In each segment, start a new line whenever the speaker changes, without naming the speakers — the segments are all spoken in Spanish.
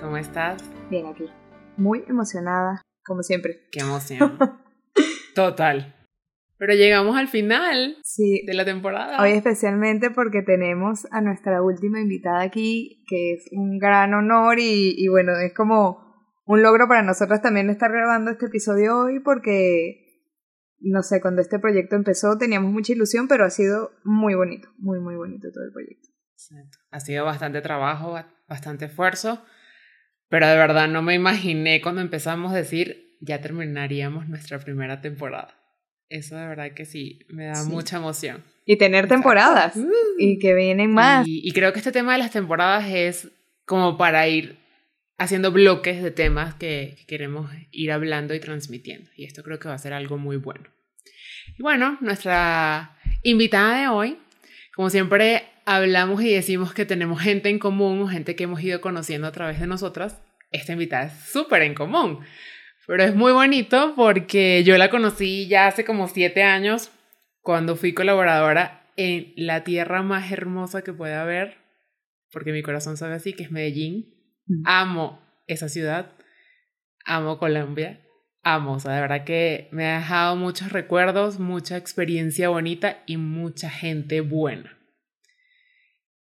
¿Cómo estás?
Bien aquí. Muy emocionada, como siempre.
Qué emoción. Total. Pero llegamos al final
sí.
de la temporada.
Hoy especialmente porque tenemos a nuestra última invitada aquí, que es un gran honor y, y bueno, es como un logro para nosotros también estar grabando este episodio hoy porque, no sé, cuando este proyecto empezó teníamos mucha ilusión, pero ha sido muy bonito, muy, muy bonito todo el proyecto.
Ha sido bastante trabajo, bastante esfuerzo, pero de verdad no me imaginé cuando empezamos a decir ya terminaríamos nuestra primera temporada. Eso de verdad que sí, me da mucha emoción.
Y tener temporadas. Uh. y que vienen más.
Y, y, creo que este tema de las temporadas es como para ir haciendo bloques de temas que, que queremos ir hablando y transmitiendo. Y esto creo que va a ser algo muy bueno. Y bueno, nuestra invitada de hoy, como siempre hablamos y decimos que tenemos gente en común o gente que hemos ido conociendo a través de nosotras, esta invitada es súper en común. Pero es muy bonito porque yo la conocí ya hace como siete años cuando fui colaboradora en la tierra más hermosa que puede haber, porque mi corazón sabe así, que es Medellín. Mm. Amo esa ciudad, amo Colombia, amo, o sea, de verdad que me ha dejado muchos recuerdos, mucha experiencia bonita y mucha gente buena.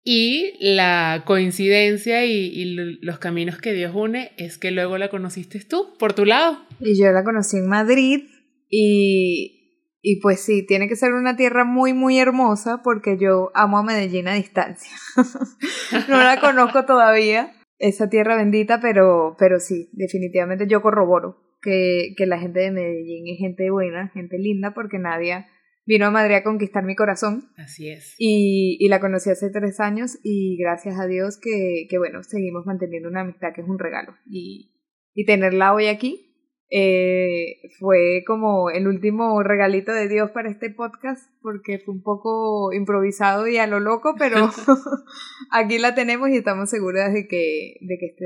Y la coincidencia y, los caminos que Dios une es que luego la conociste tú, por tu lado.
Y yo la conocí en Madrid y, y pues sí, tiene que ser una tierra muy, muy hermosa porque yo amo a Medellín a distancia. no la conozco todavía, esa tierra bendita, pero, pero sí, definitivamente yo corroboro que, que la gente de Medellín es gente buena, gente linda, porque nadie vino a Madrid a conquistar mi corazón.
Así es.
Y, y la conocí hace tres años y gracias a Dios que, que, bueno, seguimos manteniendo una amistad que es un regalo. Y, y tenerla hoy aquí eh, fue como el último regalito de Dios para este podcast porque fue un poco improvisado y a lo loco, pero aquí la tenemos y estamos seguras de que, de que este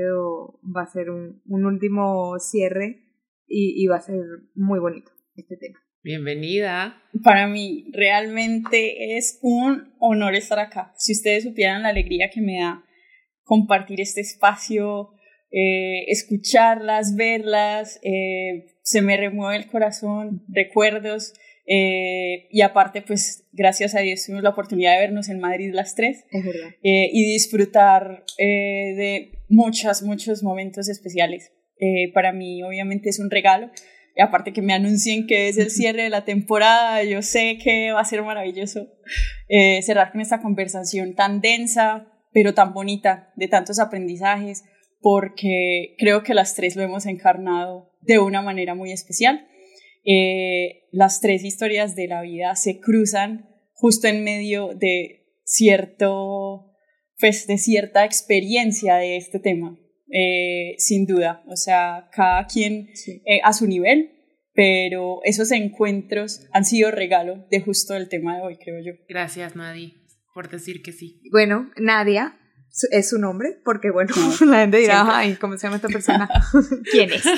va a ser un, un último cierre y, y va a ser muy bonito este tema.
Bienvenida.
Para mí realmente es un honor estar acá. Si ustedes supieran la alegría que me da compartir este espacio, eh, escucharlas, verlas, eh, se me remueve el corazón, recuerdos. Eh, y aparte, pues gracias a Dios tuvimos la oportunidad de vernos en Madrid las tres.
Es verdad.
y disfrutar de muchos, muchos momentos especiales. para mí, obviamente, es un regalo y aparte que me anuncien que es el cierre de la temporada, yo sé que va a ser maravilloso eh, cerrar con esta conversación tan densa, pero tan bonita, de tantos aprendizajes, porque creo que las tres lo hemos encarnado de una manera muy especial. Eh, las tres historias de la vida se cruzan justo en medio de cierto, pues de cierta experiencia de este tema. Eh, sin duda, o sea, cada quien eh, a su nivel, pero esos encuentros han sido regalo de justo el tema de hoy, creo yo.
Gracias, Nadia, por decir que sí.
Bueno, Nadia es su nombre, porque bueno, la gente dirá, ay, ¿cómo se llama esta persona? ¿Quién es?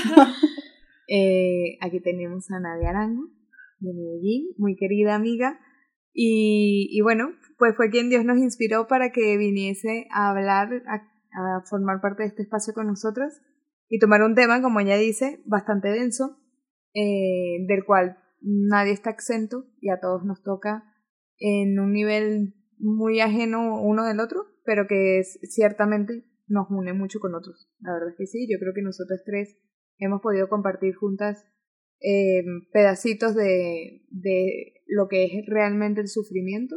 Eh, aquí tenemos a Nadia Arango, de Medellín, muy querida amiga, y, y bueno, pues fue quien Dios nos inspiró para que viniese a hablar, a a formar parte de este espacio con nosotros y tomar un tema, como ella dice, bastante denso, eh, del cual nadie está exento y a todos nos toca en un nivel muy ajeno uno del otro, pero que ciertamente nos une mucho con otros. La verdad es que sí, yo creo que nosotros tres hemos podido compartir juntas eh, pedacitos de, de lo que es realmente el sufrimiento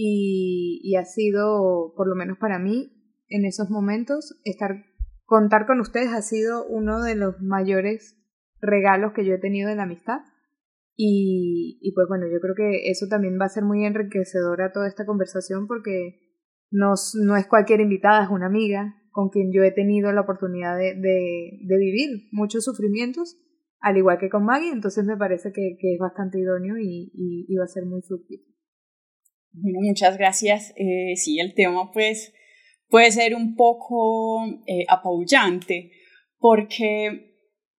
y ha sido, por lo menos para mí, en esos momentos. Estar, contar con ustedes ha sido uno de los mayores regalos que yo he tenido de la amistad. Y, y pues bueno, yo creo que eso también va a ser muy enriquecedora toda esta conversación porque no, no es cualquier invitada, es una amiga con quien yo he tenido la oportunidad de, de, vivir muchos sufrimientos, al igual que con Maggie, entonces me parece que, que es bastante idóneo y, y, va a ser muy fructífero.
Bueno, muchas gracias. Eh, sí, el tema pues puede ser un poco eh, apabullante, porque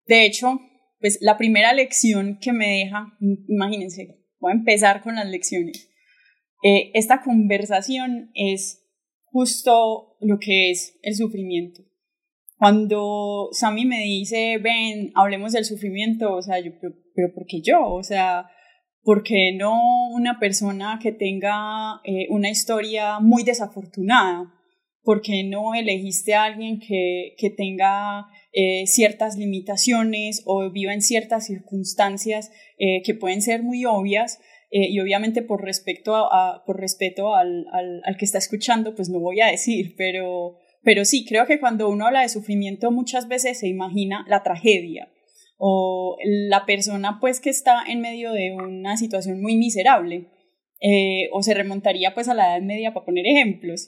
de hecho, pues la primera lección que me deja, imagínense, voy a empezar con las lecciones. Eh, esta conversación es justo lo que es el sufrimiento. Cuando Sammy me dice, ven, hablemos del sufrimiento, o sea, yo, pero, pero ¿por qué yo? O sea, ¿por qué no una persona que tenga eh, una historia muy desafortunada? ¿Por qué no elegiste a alguien que, que tenga eh, ciertas limitaciones o viva en ciertas circunstancias eh, que pueden ser muy obvias? y obviamente por, respecto a, por respeto al, al, al, que está escuchando, pues no voy a decir, pero, pero sí, creo que cuando uno habla de sufrimiento muchas veces se imagina la tragedia o la persona pues que está en medio de una situación muy miserable. Eh, o se remontaría pues a la Edad Media para poner ejemplos.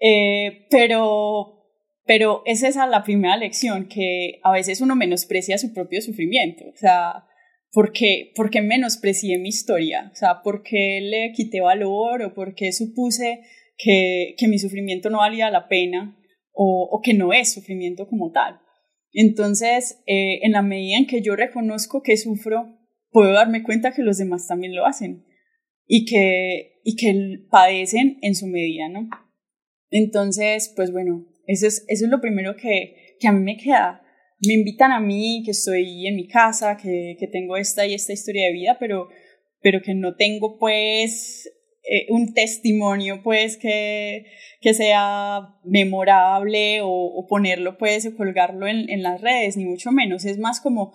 Eh, pero, pero es esa la primera lección, que a veces uno menosprecia su propio sufrimiento. O sea, ¿por qué, por mi historia? O sea, ¿por qué le quité valor o por qué supuse que, que mi sufrimiento no valía la pena o, o que no es sufrimiento como tal? Entonces, eh, en la medida en que yo reconozco que sufro, puedo darme cuenta que los demás también lo hacen y que, y que padecen en su medida, ¿no? Entonces, pues bueno, eso es, eso es lo primero que, que a mí me queda. Me invitan a mí, que estoy en mi casa, que, que tengo esta y esta historia de vida, pero, pero que no tengo pues eh, un testimonio pues que, que sea memorable o, o, ponerlo pues o colgarlo en, en, las redes, ni mucho menos. Es más como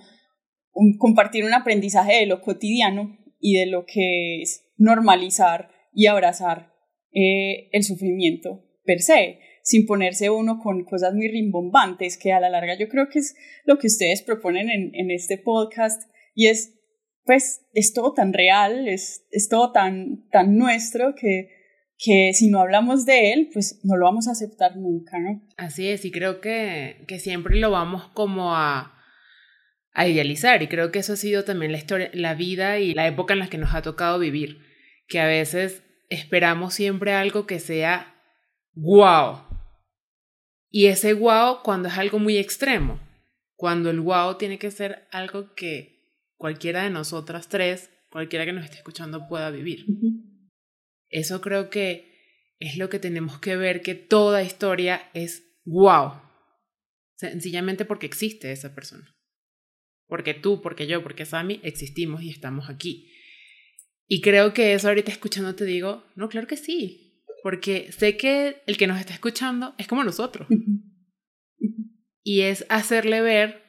un, compartir un aprendizaje de lo cotidiano y de lo que es normalizar y abrazar eh, el sufrimiento per se, sin ponerse uno con cosas muy rimbombantes, que a la larga yo creo que es lo que ustedes proponen en, este podcast y es, pues, es todo tan real, es, es todo tan, tan nuestro que, que si no hablamos de él, pues no lo vamos a aceptar nunca, ¿no?
Así es, y creo que, que siempre lo vamos como a, a idealizar, y creo que eso ha sido también la historia, la vida y la época en la que nos ha tocado vivir, que a veces esperamos siempre algo que sea wow. Y ese wow cuando es algo muy extremo, cuando el wow tiene que ser algo que cualquiera de nosotras tres, cualquiera que nos esté escuchando pueda vivir. Eso creo que es lo que tenemos que ver, que toda historia es wow. Sencillamente porque existe esa persona. Porque tú, porque yo, porque Sammy existimos y estamos aquí. Y creo que eso ahorita escuchando te digo, no, claro que sí porque sé que el que nos está escuchando es como nosotros. y es hacerle ver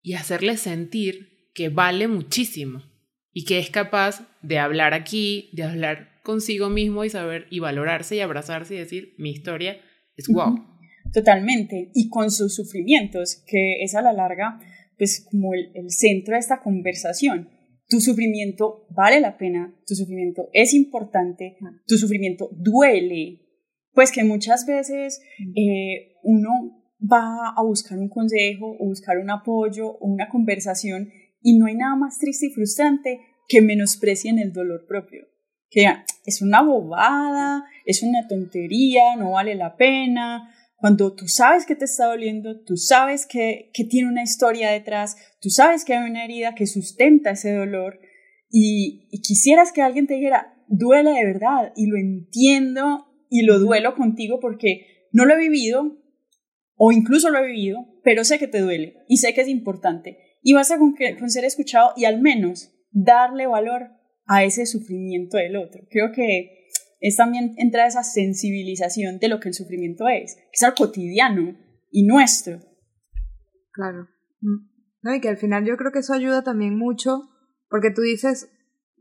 y hacerle sentir que vale muchísimo y que es capaz de hablar aquí, de hablar consigo mismo y saber y valorarse y abrazarse y decir, mi historia es wow.
Totalmente, y con sus sufrimientos, que es a la larga, pues como el, el centro de esta conversación tu sufrimiento vale la pena, tu sufrimiento es importante, tu sufrimiento duele, pues que muchas veces eh, uno va a buscar un consejo o buscar un apoyo o una conversación y no hay nada más triste y frustrante que menosprecien el dolor propio. Que es una bobada, es una tontería, no vale la pena, cuando tú sabes que te está doliendo, tú sabes que, que tiene una historia detrás, tú sabes que hay una herida que sustenta ese dolor y, quisieras que alguien te dijera, duele de verdad y lo entiendo y lo duelo contigo porque no lo he vivido o incluso lo he vivido, pero sé que te duele y sé que es importante y vas a con, con ser escuchado y al menos darle valor a ese sufrimiento del otro. Creo que es también entrar esa sensibilización de lo que el sufrimiento es, que es algo cotidiano y nuestro.
Claro. Mm. No, y que al final yo creo que eso ayuda también mucho, porque tú dices,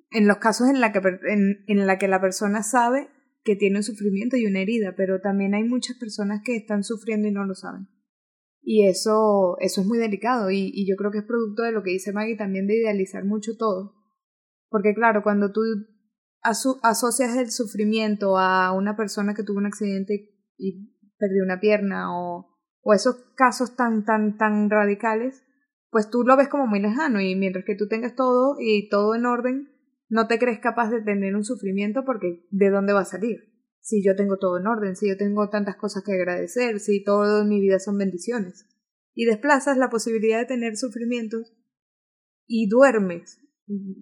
en los casos en la que, en, en la, que la persona sabe que tiene un sufrimiento y una herida, pero también hay muchas personas que están sufriendo y no lo saben. Y eso, eso es muy delicado y, y yo creo que es producto de lo que dice Maggie también de idealizar mucho todo. Porque claro, cuando tú asocias el sufrimiento a una persona que tuvo un accidente y perdió una pierna o, o esos casos tan, tan, tan radicales, pues tú lo ves como muy lejano y mientras que tú tengas todo y todo en orden, no te crees capaz de tener un sufrimiento porque ¿de dónde va a salir? Si yo tengo todo en orden, si yo tengo tantas cosas que agradecer, si todo en mi vida son bendiciones. Y desplazas la posibilidad de tener sufrimientos y duermes.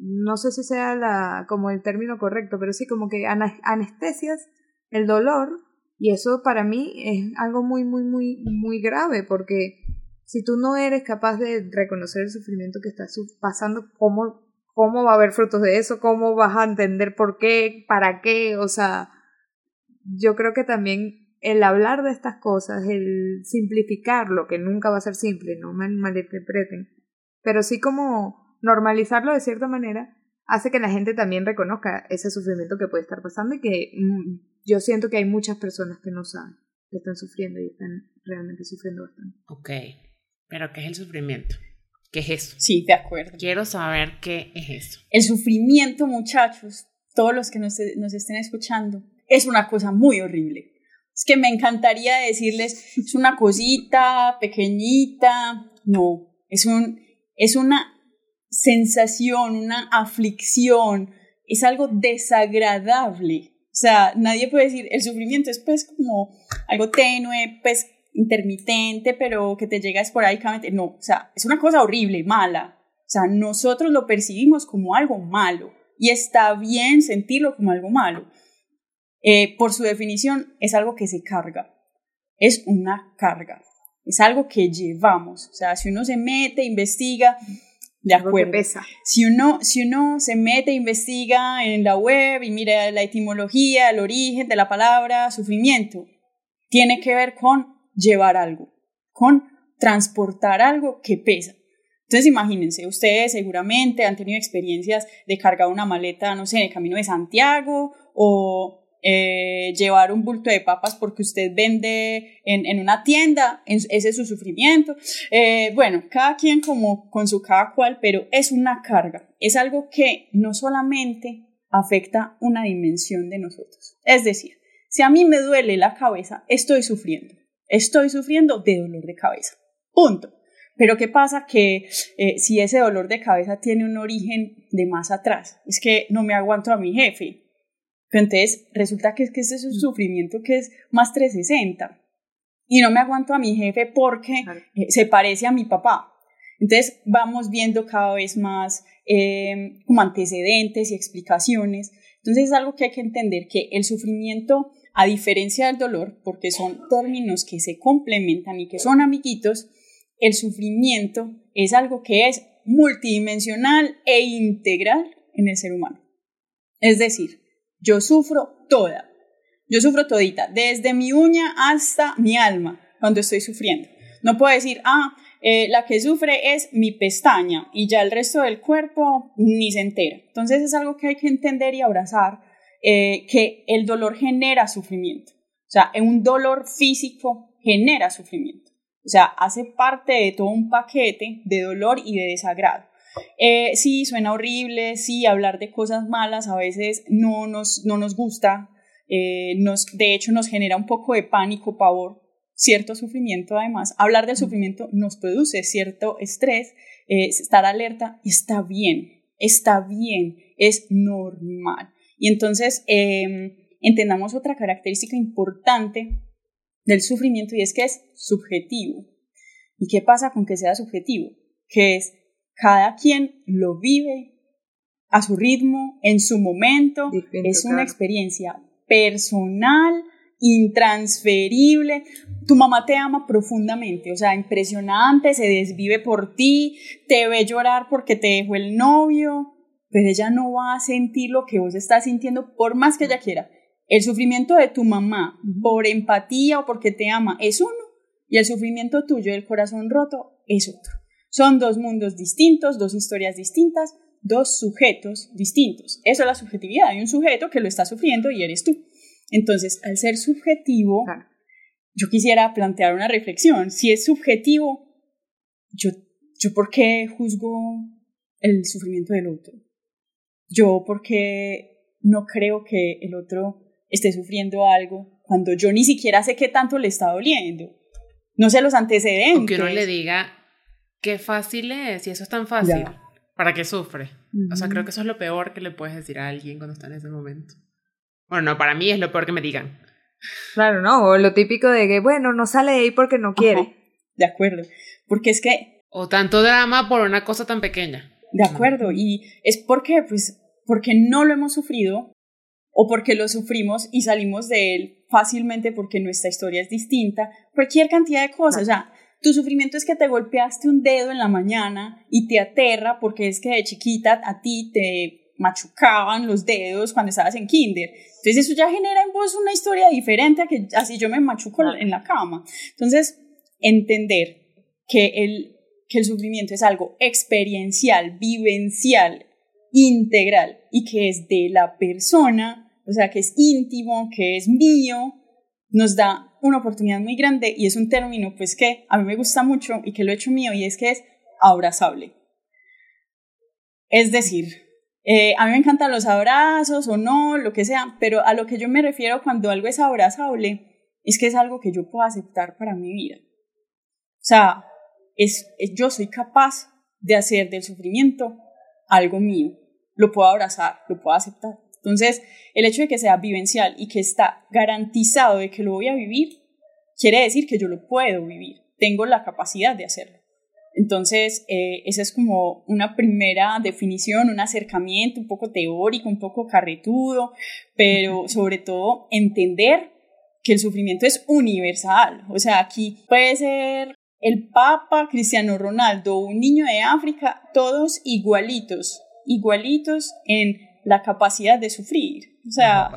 No sé si sea la, como el término correcto, pero sí como que anestesias el dolor y eso para mí es algo muy, muy, muy, muy grave porque si tú no eres capaz de reconocer el sufrimiento que estás pasando, ¿cómo, cómo va a haber frutos de eso? ¿Cómo vas a entender por qué? ¿Para qué? O sea, yo creo que también el hablar de estas cosas, el simplificarlo, que nunca va a ser simple, no me malinterpreten, pero sí como normalizarlo de cierta manera, hace que la gente también reconozca ese sufrimiento que puede estar pasando y que mm, yo siento que hay muchas personas que no saben que están sufriendo y están realmente sufriendo bastante.
Ok, pero ¿qué es el sufrimiento? ¿Qué es eso?
Sí, de acuerdo.
Quiero saber qué es eso.
El sufrimiento, muchachos, todos los que nos, nos estén escuchando, es una cosa muy horrible. Es que me encantaría decirles, es una cosita pequeñita. No, es, un, es una sensación, una aflicción, es algo desagradable. O sea, nadie puede decir, el sufrimiento es pues como algo tenue, pues intermitente, pero que te llega esporádicamente. No, o sea, es una cosa horrible, mala. O sea, nosotros lo percibimos como algo malo y está bien sentirlo como algo malo. Eh, por su definición, es algo que se carga. Es una carga. Es algo que llevamos. O sea, si uno se mete, investiga, de acuerdo. Si uno, si uno se mete, investiga en la web y mira la etimología, el origen de la palabra sufrimiento, tiene que ver con llevar algo, con transportar algo que pesa. Entonces imagínense, ustedes seguramente han tenido experiencias de cargar una maleta, no sé, en el camino de Santiago o eh, llevar un bulto de papas porque usted vende en, en una tienda, ese es su sufrimiento. Eh, bueno, cada quien como con su cada cual, pero es una carga, es algo que no solamente afecta una dimensión de nosotros. Es decir, si a mí me duele la cabeza, estoy sufriendo, estoy sufriendo de dolor de cabeza. Punto. Pero ¿qué pasa? Que eh, si ese dolor de cabeza tiene un origen de más atrás, es que no me aguanto a mi jefe, pero entonces resulta que, es que ese es un mm. sufrimiento que es más 360. Y no me aguanto a mi jefe porque eh, se parece a mi papá. Entonces vamos viendo cada vez más eh, como antecedentes y explicaciones. Entonces es algo que hay que entender, que el sufrimiento, a diferencia del dolor, porque son términos que se complementan y que son amiguitos, el sufrimiento es algo que es multidimensional e integral en el ser humano. Es decir, yo sufro toda. Yo sufro todita, desde mi uña hasta mi alma, cuando estoy sufriendo. No puedo decir, ah, eh, la que sufre es mi pestaña y ya el resto del cuerpo ni se entera. Entonces es algo que hay que entender y abrazar, eh, que el dolor genera sufrimiento. O sea, un dolor físico genera sufrimiento. O sea, hace parte de todo un paquete de dolor y de desagrado. Eh, sí, suena horrible, sí, hablar de cosas malas a veces no nos, no nos gusta, eh, nos, de hecho nos genera un poco de pánico, pavor, cierto sufrimiento además. Hablar del sufrimiento nos produce cierto estrés, eh, estar alerta está bien, está bien, es normal. Y entonces em, entendamos otra característica importante del sufrimiento y es que es subjetivo. ¿Y qué pasa con que sea subjetivo? Que es cada quien lo vive a su ritmo, en su momento. es una experiencia personal, intransferible. Tu mamá te ama profundamente, o sea, impresionante, se desvive por ti, te ve llorar porque te dejó el novio, pero ella no va a sentir lo que vos estás sintiendo por más que ella quiera. El sufrimiento de tu mamá por empatía o porque te ama es uno y el sufrimiento tuyo del corazón roto es otro. Son dos mundos distintos, dos historias distintas, dos sujetos distintos. Eso es la subjetividad. Hay un sujeto que lo está sufriendo y eres tú. Entonces, al ser subjetivo, yo quisiera plantear una reflexión. Si es subjetivo, yo, yo por qué juzgo el sufrimiento del otro? Yo por qué no creo que el otro esté sufriendo algo cuando yo ni siquiera sé qué tanto le está doliendo. no sé los antecedentes.
O que uno le diga, qué fácil es, y eso es tan fácil, ¿para qué sufre? O sea, creo que eso es lo peor que le puedes decir a alguien cuando está en ese momento. Bueno, no, para mí es lo peor que me digan.
Claro, no, o lo típico de que, bueno, no sale de ahí porque no quiere.
De acuerdo, porque es que...
O tanto drama por una cosa tan pequeña.
De acuerdo, y es porque, pues, porque no lo hemos sufrido o porque lo sufrimos y salimos de él fácilmente porque nuestra historia es distinta, cualquier cantidad de cosas, o sea, tu sufrimiento es que te golpeaste un dedo en la mañana y te aterra porque es que de chiquita a ti te machucaban los dedos cuando estabas en kinder. Entonces eso ya genera en vos una historia diferente a que así yo me machuco en la cama. Entonces, entender que el, que el sufrimiento es algo experiencial, vivencial, integral y que es de la persona, o sea, que es íntimo, que es mío, nos da una oportunidad muy grande y es un término pues que a mí me gusta mucho y que lo he hecho mío y es que es abrazable. Es decir, eh, a mí me encantan los abrazos o no, lo que sea, pero a lo que yo me refiero cuando algo es abrazable es que es algo que yo puedo aceptar para mi vida. O sea, es, yo soy capaz de hacer del sufrimiento algo mío. Lo puedo abrazar, lo puedo aceptar. Entonces, el hecho de que sea vivencial y que está garantizado de que lo voy a vivir, quiere decir que yo lo puedo vivir. Tengo la capacidad de hacerlo. Entonces, eh, esa es como una primera definición, un acercamiento un poco teórico, un poco carretudo, pero sobre todo entender que el sufrimiento es universal. O sea, aquí puede ser el Papa, Cristiano Ronaldo, un niño de África, todos igualitos, igualitos en la capacidad de sufrir. O sea,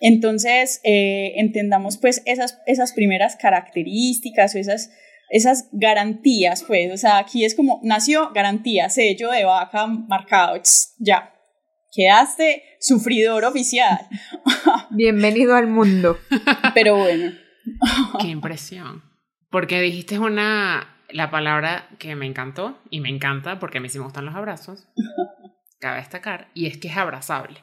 entonces eh, entendamos pues esas, esas primeras características o esas esas garantías, pues, o sea, aquí es como, nació garantía, sello de vaca marcado, ya, quedaste sufridor oficial.
Bienvenido al mundo.
Pero bueno.
Qué impresión. Porque dijiste una, la palabra que me encantó y me encanta porque a mí sí me gustan los abrazos, cabe destacar, y es que es abrazable.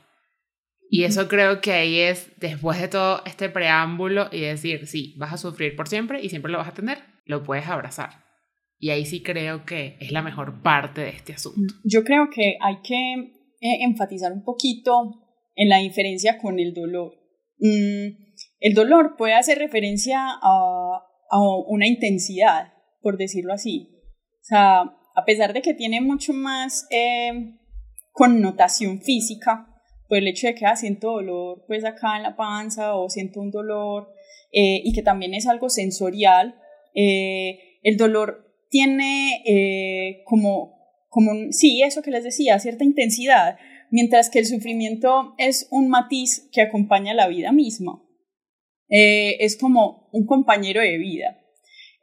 Y eso creo que ahí es, después de todo este preámbulo y decir, sí, vas a sufrir por siempre y siempre lo vas a tener, lo puedes abrazar. Y ahí sí creo que es la mejor parte de este asunto.
Yo creo que hay que eh, enfatizar un poquito en la diferencia con el dolor. Mm, el dolor puede hacer referencia a, a una intensidad, por decirlo así. O sea, a pesar de que tiene mucho más eh, connotación física, por el hecho de que ah, siento dolor pues acá en la panza o siento un dolor eh, y que también es algo sensorial, eh, el dolor tiene eh, como, como, sí, eso que les decía, cierta intensidad, mientras que el sufrimiento es un matiz que acompaña la vida misma. es como un compañero de vida.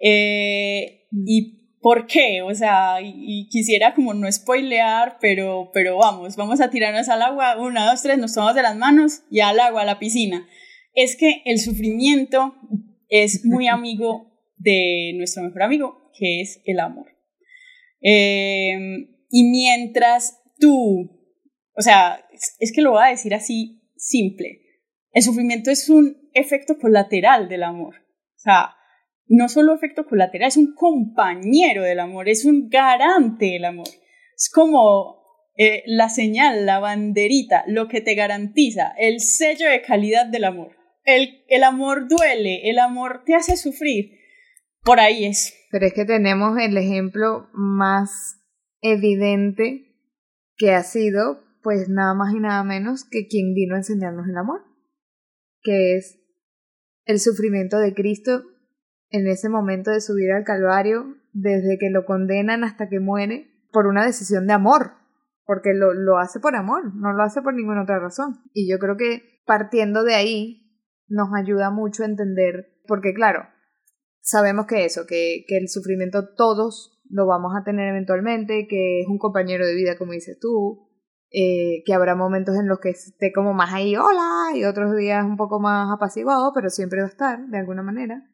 y ¿Por qué? O sea, y, quisiera como no spoilear, pero, pero vamos, vamos a tirarnos al agua, una, dos, tres, nos tomamos de las manos y al agua, a la piscina. Es que el sufrimiento es muy amigo de nuestro mejor amigo, que es el amor. Em, y mientras tú, o sea, es que lo voy a decir así simple, el sufrimiento es un efecto colateral del amor. O sea, no solo efecto colateral, es un compañero del amor, es un garante del amor. Es como eh, la señal, la banderita, lo que te garantiza, el sello de calidad del amor. El, el amor duele, el amor te hace sufrir. Por ahí es.
Pero es que tenemos el ejemplo más evidente que ha sido, pues nada más y nada menos que quien vino a enseñarnos el amor, que es el sufrimiento de Cristo en ese momento de subir al Calvario, desde que lo condenan hasta que muere, por una decisión de amor, porque lo, lo hace por amor, no lo hace por ninguna otra razón. Y yo creo que partiendo de ahí nos ayuda mucho a entender, porque claro, sabemos que eso, que, que el sufrimiento todos lo vamos a tener eventualmente, que es un compañero de vida, como dices tú, eh, que habrá momentos en los que esté como más ahí, hola, y otros días un poco más apaciguado, pero siempre va a estar, de alguna manera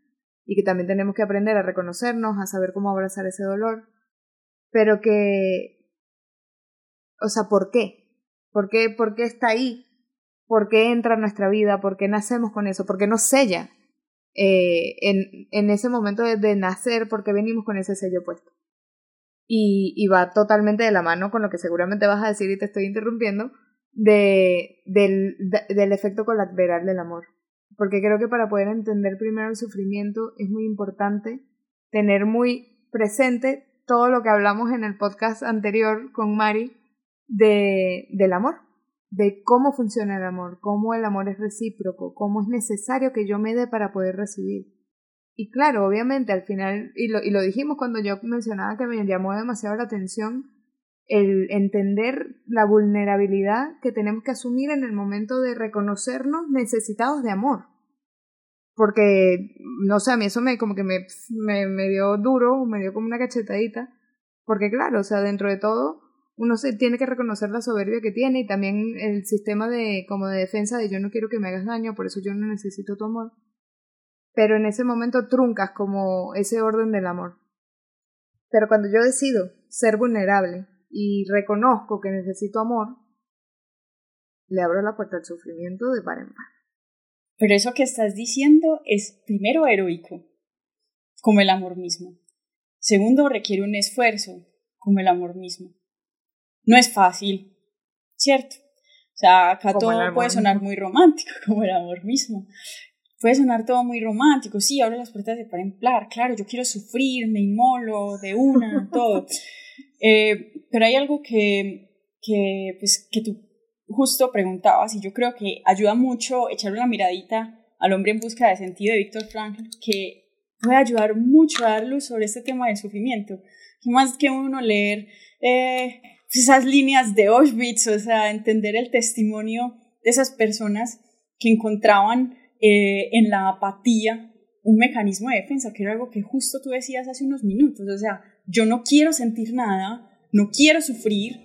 y que también tenemos que aprender a reconocernos, a saber cómo abrazar ese dolor, pero que, o sea, ¿por qué? ¿Por qué, por qué está ahí? ¿Por qué entra en nuestra vida? ¿Por qué nacemos con eso? ¿Por qué nos sella? eh, en, en, ese momento de, nacer porque venimos con ese sello puesto. Y, y, va totalmente de la mano con lo que seguramente vas a decir y te estoy interrumpiendo, de, del, del efecto colateral del amor. Porque creo que para poder entender primero el sufrimiento es muy importante tener muy presente todo lo que hablamos en el podcast anterior con Mari de, del amor, de cómo funciona el amor, cómo el amor es recíproco, cómo es necesario que yo me dé para poder recibir. Y claro, obviamente al final, y lo, y lo dijimos cuando yo mencionaba que me llamó demasiado la atención, el entender la vulnerabilidad que tenemos que asumir en el momento de reconocernos necesitados de amor. Porque, no sé, a mí eso me como que me, me, me dio duro, me dio como una cachetadita. Porque claro, o sea, dentro de todo, uno se tiene que reconocer la soberbia que tiene y también el sistema de como de defensa de yo no quiero que me hagas daño, por eso yo no necesito tu amor. Pero en ese momento truncas como ese orden del amor. Pero cuando yo decido ser vulnerable y reconozco que necesito amor, le abro la puerta al sufrimiento de par en par.
Pero eso que estás diciendo es primero heroico, como el amor mismo. Segundo, requiere un esfuerzo, como el amor mismo no es fácil, ¿cierto? O sea, acá todo puede sonar muy romántico, como el amor mismo. Puede sonar todo muy romántico, sí, ahora las puertas de par en claro, yo quiero sufrir, me inmolo de una, todo. Eh, pero hay algo que, que, pues, que tú justo preguntabas y yo creo que ayuda mucho echarle una miradita al hombre en busca de sentido de Víctor Frankl, que puede ayudar mucho a dar luz sobre este tema del sufrimiento. Más que uno leer eh, esas líneas de Auschwitz, o sea, entender el testimonio de esas personas que encontraban eh, en la apatía un mecanismo de defensa, que era algo que justo tú decías hace unos minutos, o sea, yo no quiero sentir nada, no quiero sufrir,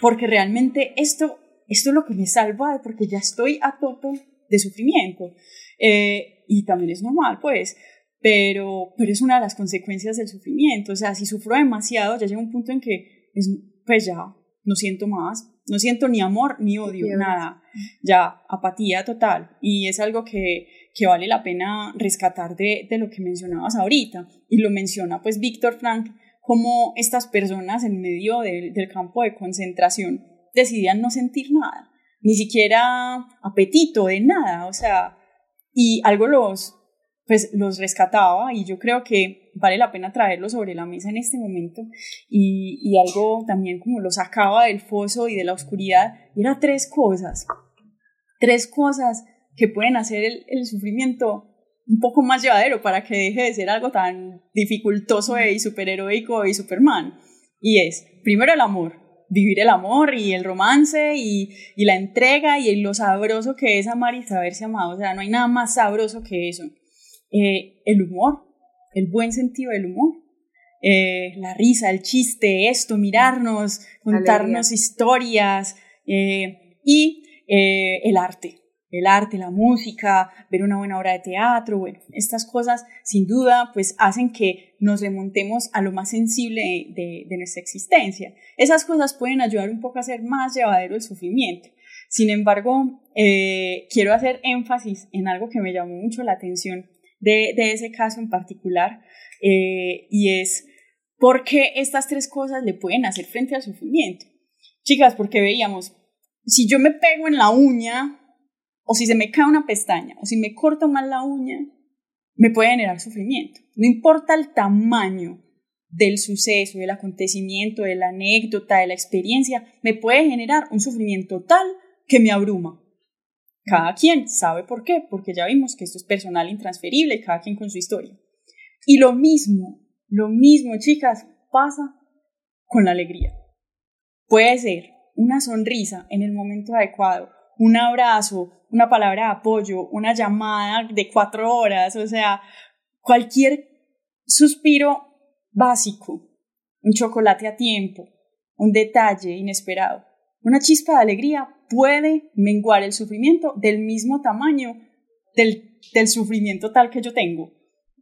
porque realmente esto, esto es lo que me salva, porque ya estoy a tope de sufrimiento. Eh, y también es normal, pues, pero, pero es una de las consecuencias del sufrimiento, o sea, si sufro demasiado, ya llega un punto en que es pues ya no siento más, no siento ni amor ni odio, nada, ya apatía total. Y es algo que, que vale la pena rescatar de, de, lo que mencionabas ahorita. Y lo menciona pues Víctor Frank, como estas personas en medio del campo de concentración decidían no sentir nada, ni siquiera apetito de nada, o sea, y algo los, pues los rescataba y yo creo que vale la pena traerlo sobre la mesa en este momento y, y algo también como lo sacaba del foso y de la oscuridad, y era tres cosas, tres cosas que pueden hacer el, el sufrimiento un poco más llevadero para que deje de ser algo tan dificultoso y superheroico y superman. Y es, primero el amor, vivir el amor y el romance y, y, la entrega y lo sabroso que es amar y saberse amado. O sea, no hay nada más sabroso que eso. Eh, el humor, el buen sentido del humor, eh, la risa, el chiste, esto, mirarnos, contarnos historias eh, y el arte, el arte, la música, ver una buena obra de teatro, bueno, estas cosas sin duda pues hacen que nos remontemos a lo más sensible de, nuestra existencia. Esas cosas pueden ayudar un poco a hacer más llevadero el sufrimiento. Sin embargo, quiero hacer énfasis en algo que me llamó mucho la atención de, ese caso en particular, eh, y es por qué estas tres cosas le pueden hacer frente al sufrimiento. Chicas, porque veíamos, si yo me pego en la uña, o si se me cae una pestaña, o si me corto mal la uña, me puede generar sufrimiento. No importa el tamaño del suceso, del acontecimiento, de la anécdota, de la experiencia, me puede generar un sufrimiento tal que me abruma. Cada quien sabe por qué, porque ya vimos que esto es personal intransferible, cada quien con su historia. Y lo mismo, lo mismo, chicas, pasa con la alegría. Puede ser una sonrisa en el momento adecuado, un abrazo, una palabra de apoyo, una llamada de cuatro horas, o sea, cualquier suspiro básico, un chocolate a tiempo, un detalle inesperado, una chispa de alegría puede menguar el sufrimiento del mismo tamaño del, del sufrimiento tal que yo tengo.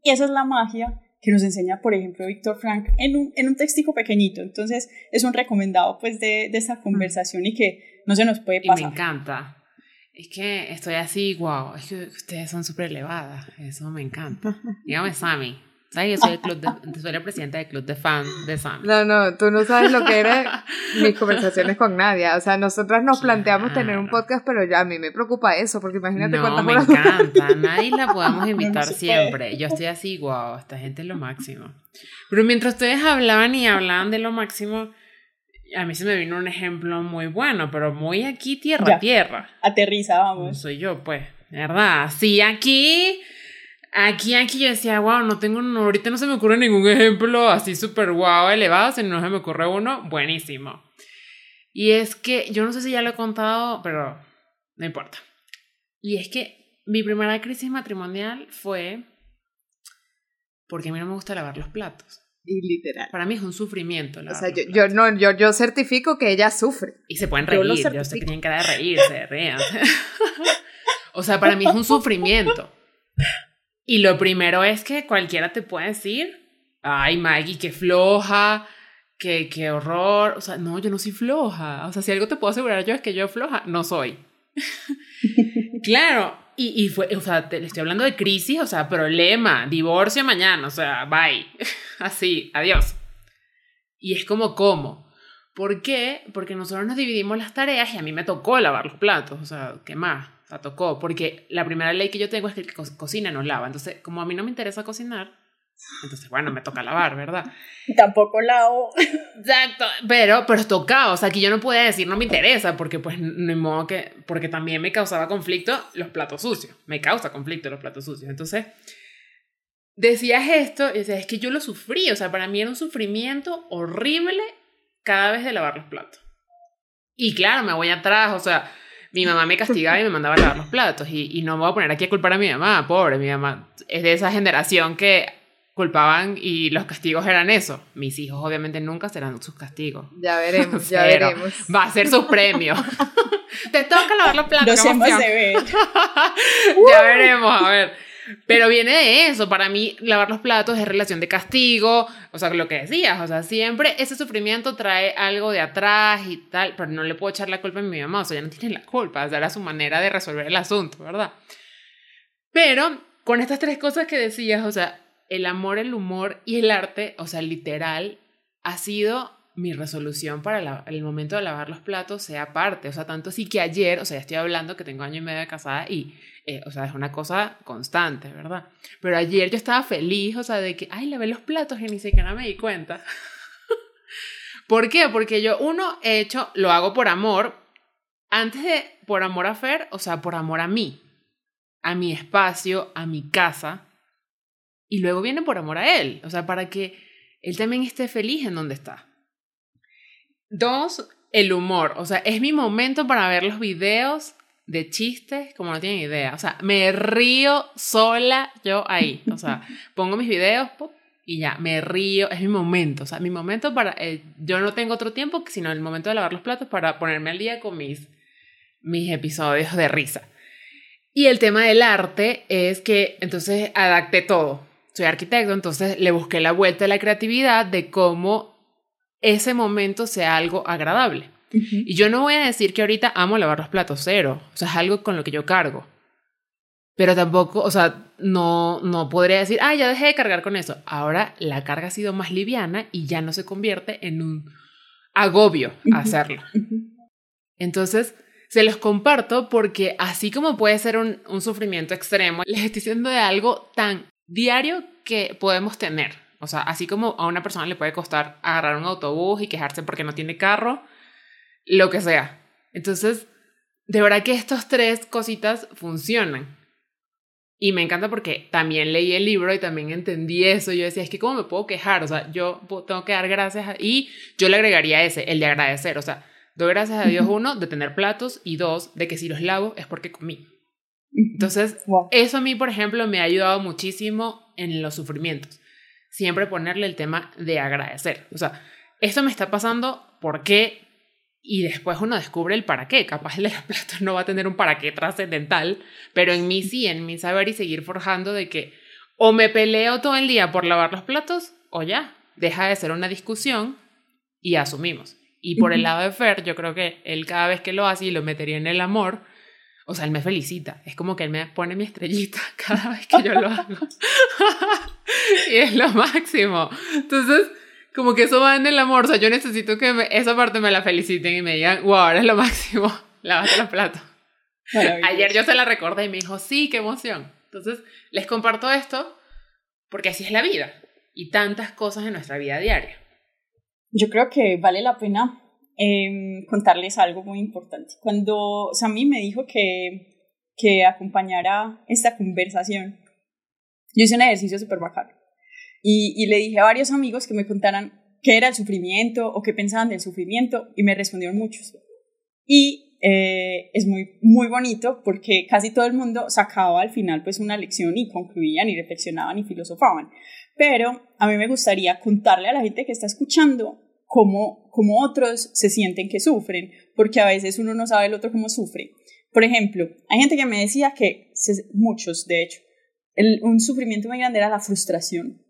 Y esa es la magia que nos enseña, por ejemplo, Víctor Frank en un, en un textico pequeñito. Entonces, es un recomendado pues de, de esta conversación y que no se nos puede pasar.
me encanta. es que estoy así, wow, es que ustedes son súper elevadas, eso me encanta. Dígame, Sammy. ¿Sabes? Yo soy, el club de, soy la presidenta del club de fans de Sammy.
No, no, tú no sabes lo que eran mis conversaciones con Nadia. O sea, nosotras nos planteamos tener un podcast, pero ya a mí me preocupa eso, porque imagínate
no,
cuántas
me encanta. Nadie la podemos invitar siempre. Yo estoy así, wow, esta gente es lo máximo. Pero mientras ustedes hablaban y hablaban de lo máximo, a mí se me vino un ejemplo muy bueno, pero muy aquí tierra a tierra.
Aterriza, vamos.
soy yo, pues, ¿verdad? Sí, aquí, aquí, aquí yo decía, wow, no tengo, ahorita no se me ocurre ningún ejemplo así súper wow, elevado, si no se me ocurre uno, buenísimo. Y es que, yo no sé si ya lo he contado, pero no importa. Y es que mi primera crisis matrimonial fue porque a mí no me gusta lavar los platos.
Y literal.
Para mí es un sufrimiento.
O sea, yo, yo, no, yo, yo certifico que ella sufre.
Y se pueden reír, yo, yo sé que tienen cara de reírse, rían. o sea, para mí es un sufrimiento. Y lo primero es que cualquiera te puede decir, ay Maggie, qué floja, qué, qué horror. O sea, no, yo no soy floja. O sea, si algo te puedo asegurar yo es que yo floja, no soy. claro, y, y, fue, o sea, te, estoy hablando de crisis, o sea, problema, divorcio mañana, o sea, bye. Así, adiós. Y es como, ¿cómo? ¿Por qué? Porque nosotros nos dividimos las tareas y a mí me tocó lavar los platos, o sea, ¿qué más? Sea, tocó, porque la primera ley que yo tengo es que el que cocina no lava. Entonces, como a mí no me interesa cocinar, entonces, bueno, me toca lavar, ¿verdad?
Tampoco lavo.
Exacto, pero, pero toca, o sea, que yo no puedo decir no me interesa, porque pues no modo que, porque también me causaba conflicto los platos sucios, me causa conflicto los platos sucios. Entonces, decías esto y decías, es que yo lo sufrí, o sea, para mí era un sufrimiento horrible cada vez de lavar los platos. Y claro, me voy atrás, o sea, mi mamá me castigaba y me mandaba a lavar los platos. Y, y no me voy a poner aquí a culpar a mi mamá, pobre, mi mamá es de esa generación que culpaban y los castigos eran eso. Mis hijos obviamente nunca serán sus castigos.
Ya veremos, ya veremos.
Va a ser su premio. Te toca lavar los platos.
hemos de ver.
ya veremos, a ver. Pero viene de eso. Para mí, lavar los platos es relación de castigo. O sea, lo que decías. O sea, siempre ese sufrimiento trae algo de atrás y tal. Pero no le puedo echar la culpa a mi mamá. O sea, ella no tiene la culpa. O sea, era su manera de resolver el asunto, ¿verdad? Pero con estas tres cosas que decías, o sea, el amor, el humor y el arte, o sea, literal, ha sido mi resolución para el momento de lavar los platos sea parte. O sea, tanto así que ayer, o sea, ya estoy hablando que tengo año y medio de casada y, eh, o sea, es una cosa constante, ¿verdad? Pero ayer yo estaba feliz, o sea, de que, ay, lavé los platos y ni siquiera me di cuenta. ¿Por qué? Porque yo, uno, he hecho, lo hago por amor, antes de por amor a Fer, o sea, por amor a mí, a mi espacio, a mi casa, y luego viene por amor a él, o sea, para que él también esté feliz en donde está. Dos, el humor, o sea, es mi momento para ver los videos de chistes como no tienen idea, o sea, me río sola yo ahí, o sea, pongo mis videos y ya, me río, es mi momento, o sea, mi momento para, eh, yo no tengo otro tiempo sino el momento de lavar los platos para ponerme al día con mis, mis episodios de risa. Y el tema del arte es que entonces adapté todo soy arquitecto, entonces le busqué la vuelta a la creatividad de cómo ese momento sea algo agradable. Y yo no voy a decir que ahorita amo lavar los platos cero, o sea, es algo con lo que yo cargo. Pero tampoco, o sea, no, no podría decir, ah, ya dejé de cargar con eso. Ahora la carga ha sido más liviana y ya no se convierte en un agobio hacerlo. Entonces, se los comparto porque así como puede ser un, un sufrimiento extremo, les estoy diciendo de algo tan diario que podemos tener. O sea, así como a una persona le puede costar agarrar un autobús y quejarse porque no tiene carro, lo que sea. Entonces, de verdad que estas tres cositas funcionan. Y me encanta porque también leí el libro y también entendí eso. Yo decía, es que ¿cómo me puedo quejar? O sea, yo tengo que dar gracias. Y yo le agregaría ese, el de agradecer. O sea, doy gracias a Dios, uno, de tener platos y dos, de que si los lavo es porque comí. Entonces, eso a mí, por ejemplo, me ha ayudado muchísimo en los sufrimientos. Siempre ponerle el tema de agradecer. O sea, esto me está pasando, ¿por qué? Y después uno descubre el para qué. Capaz el de los platos no va a tener un para qué trascendental, pero en mí sí, en mi saber y seguir forjando de que o me peleo todo el día por lavar los platos, o ya, deja de ser una discusión y asumimos. Y por el lado de Fer, yo creo que él cada vez que lo hace y lo metería en el amor, O sea, él me felicita. Es como que él me pone mi estrellita cada vez que yo lo hago. y es lo máximo. Entonces, como que eso va en el amor. O sea, yo necesito que esa parte me la feliciten y me digan, wow, eres lo máximo. Lávate los platos. Ayer yo se la recordé y me dijo, sí, qué emoción. Entonces, les comparto esto porque así es la vida y tantas cosas en nuestra vida diaria.
Yo creo que vale la pena eh, contarles algo muy importante. Cuando Sammy me dijo que, que acompañara esta conversación, yo hice un ejercicio súper bacano. Y, y le dije a varios amigos que me contaran qué era el sufrimiento o qué pensaban del sufrimiento y me respondieron muchos. Y eh, es muy, muy bonito porque casi todo el mundo sacaba al final pues una lección y concluían y reflexionaban y filosofaban. Pero a mí me gustaría contarle a la gente que está escuchando cómo, cómo otros se sienten que sufren, porque a veces uno no sabe el otro cómo sufre. Por ejemplo, hay gente que me decía que, muchos de hecho, un sufrimiento muy grande era la frustración,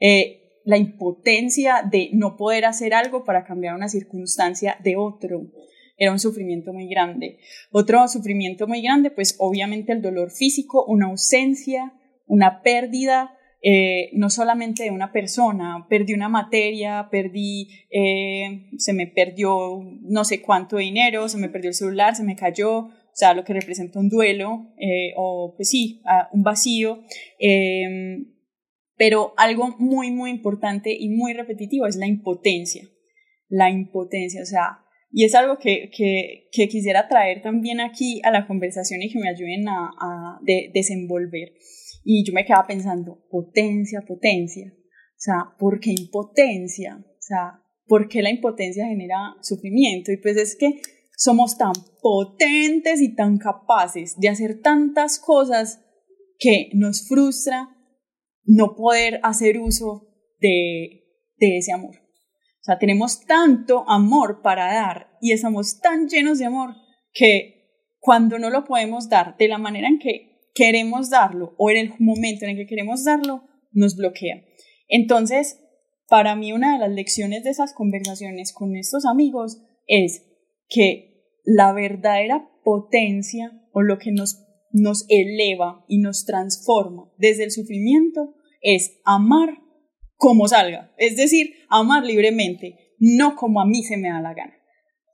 eh, la impotencia de no poder hacer algo para cambiar una circunstancia de otro. Era un sufrimiento muy grande. Otro sufrimiento muy grande, pues obviamente el dolor físico, una ausencia, una pérdida, eh, no solamente de una persona, perdí una materia, perdí, eh, se me perdió no sé cuánto dinero, se me perdió el celular, se me cayó, o sea, lo que representa un duelo, o pues sí, un vacío. Pero algo muy, muy importante y muy repetitivo es la impotencia. La impotencia, o sea, y es algo que, que, quisiera traer también aquí a la conversación y que me ayuden a, a desenvolver. Y yo me quedaba pensando, potencia, potencia. O sea, ¿por qué impotencia? O sea, ¿por qué la impotencia genera sufrimiento? Y pues es que somos tan potentes y tan capaces de hacer tantas cosas que nos frustra no poder hacer uso de, ese amor. O sea, tenemos tanto amor para dar y estamos tan llenos de amor que cuando no lo podemos dar de la manera en que queremos darlo o en el momento en el que queremos darlo, nos bloquea. Entonces, para mí una de las lecciones de esas conversaciones con estos amigos es que la verdadera potencia o lo que nos, nos eleva y nos transforma desde el sufrimiento es amar como salga, es decir, amar libremente, no como a mí se me da la gana,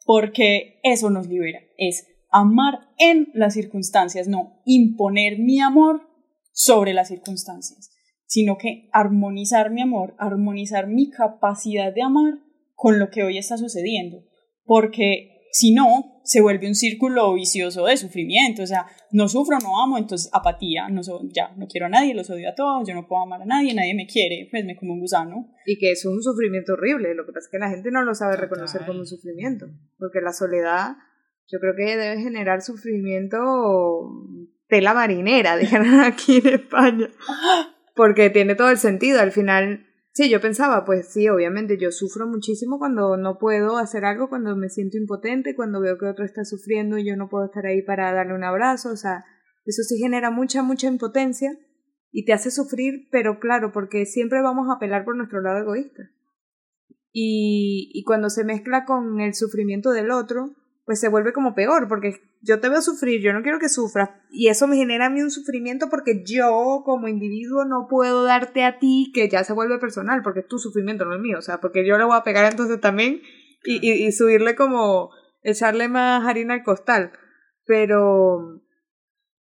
porque eso nos libera, es amar en las circunstancias, no imponer mi amor sobre las circunstancias, sino que armonizar mi amor, armonizar mi capacidad de amar con lo que hoy está sucediendo, porque si no, se vuelve un círculo vicioso de sufrimiento, o sea, no sufro, no amo, entonces apatía, no ya, no quiero a nadie, los odio a todos, yo no puedo amar a nadie, nadie me quiere, pues me como un gusano.
Y que eso es un sufrimiento horrible, lo que pasa es que la gente no lo sabe reconocer como un sufrimiento, porque la soledad yo creo que debe generar sufrimiento tela marinera, dijeron aquí en España, porque tiene todo el sentido. Al final, sí, yo pensaba, pues sí, obviamente yo sufro muchísimo cuando no puedo hacer algo, cuando me siento impotente, cuando veo que otro está sufriendo y yo no puedo estar ahí para darle un abrazo, o sea, eso sí genera mucha, mucha impotencia y te hace sufrir, pero claro, porque siempre vamos a apelar por nuestro lado egoísta. Y, y cuando se mezcla con el sufrimiento del otro, pues se vuelve como peor, porque yo te veo sufrir, yo no quiero que sufras, y eso me genera a mí un sufrimiento porque yo como individuo no puedo darte a ti, que ya se vuelve personal, porque es tu sufrimiento, no es mío, o sea, porque yo le voy a pegar entonces también y, y, subirle como, echarle más harina al costal, pero,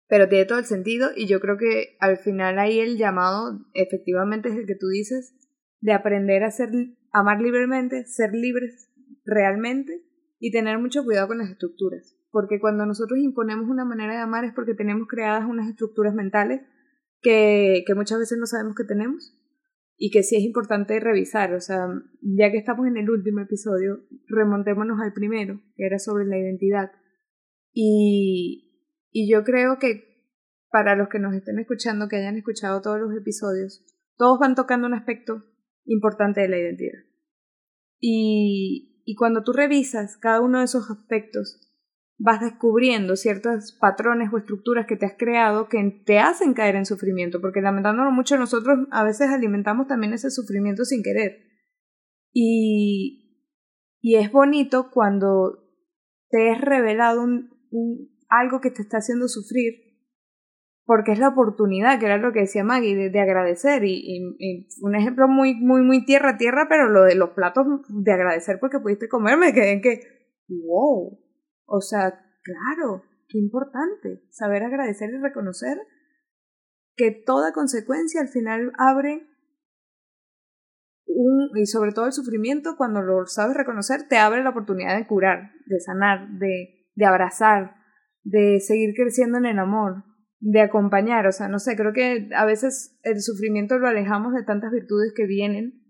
pero tiene todo el sentido y yo creo que al final ahí el llamado efectivamente es el que tú dices, de aprender a ser, amar libremente, ser libres realmente y tener mucho cuidado con las estructuras, porque cuando nosotros imponemos una manera de amar es porque tenemos creadas unas estructuras mentales que, que muchas veces no sabemos que tenemos y que sí es importante revisar, o sea, ya que estamos en el último episodio, remontémonos al primero, que era sobre la identidad. Y, y yo creo que para los que nos estén escuchando, que hayan escuchado todos los episodios, todos van tocando un aspecto importante de la identidad. Y, y cuando tú revisas cada uno de esos aspectos, vas descubriendo ciertos patrones o estructuras que te has creado que te hacen caer en sufrimiento, porque lamentándolo mucho nosotros a veces alimentamos también ese sufrimiento sin querer. Y, y es bonito cuando te es revelado un, algo que te está haciendo sufrir, porque es la oportunidad, que era lo que decía Maggie, de, agradecer. Y, un ejemplo muy, muy, muy tierra, tierra, pero lo de los platos de agradecer porque pudiste comer, me quedé en que, wow, o sea, claro, qué importante saber agradecer y reconocer que toda consecuencia al final abre un, y sobre todo el sufrimiento, cuando lo sabes reconocer, te abre la oportunidad de curar, de sanar, de, de abrazar, de seguir creciendo en el amor, de acompañar. O sea, no sé, creo que a veces el sufrimiento lo alejamos de tantas virtudes que vienen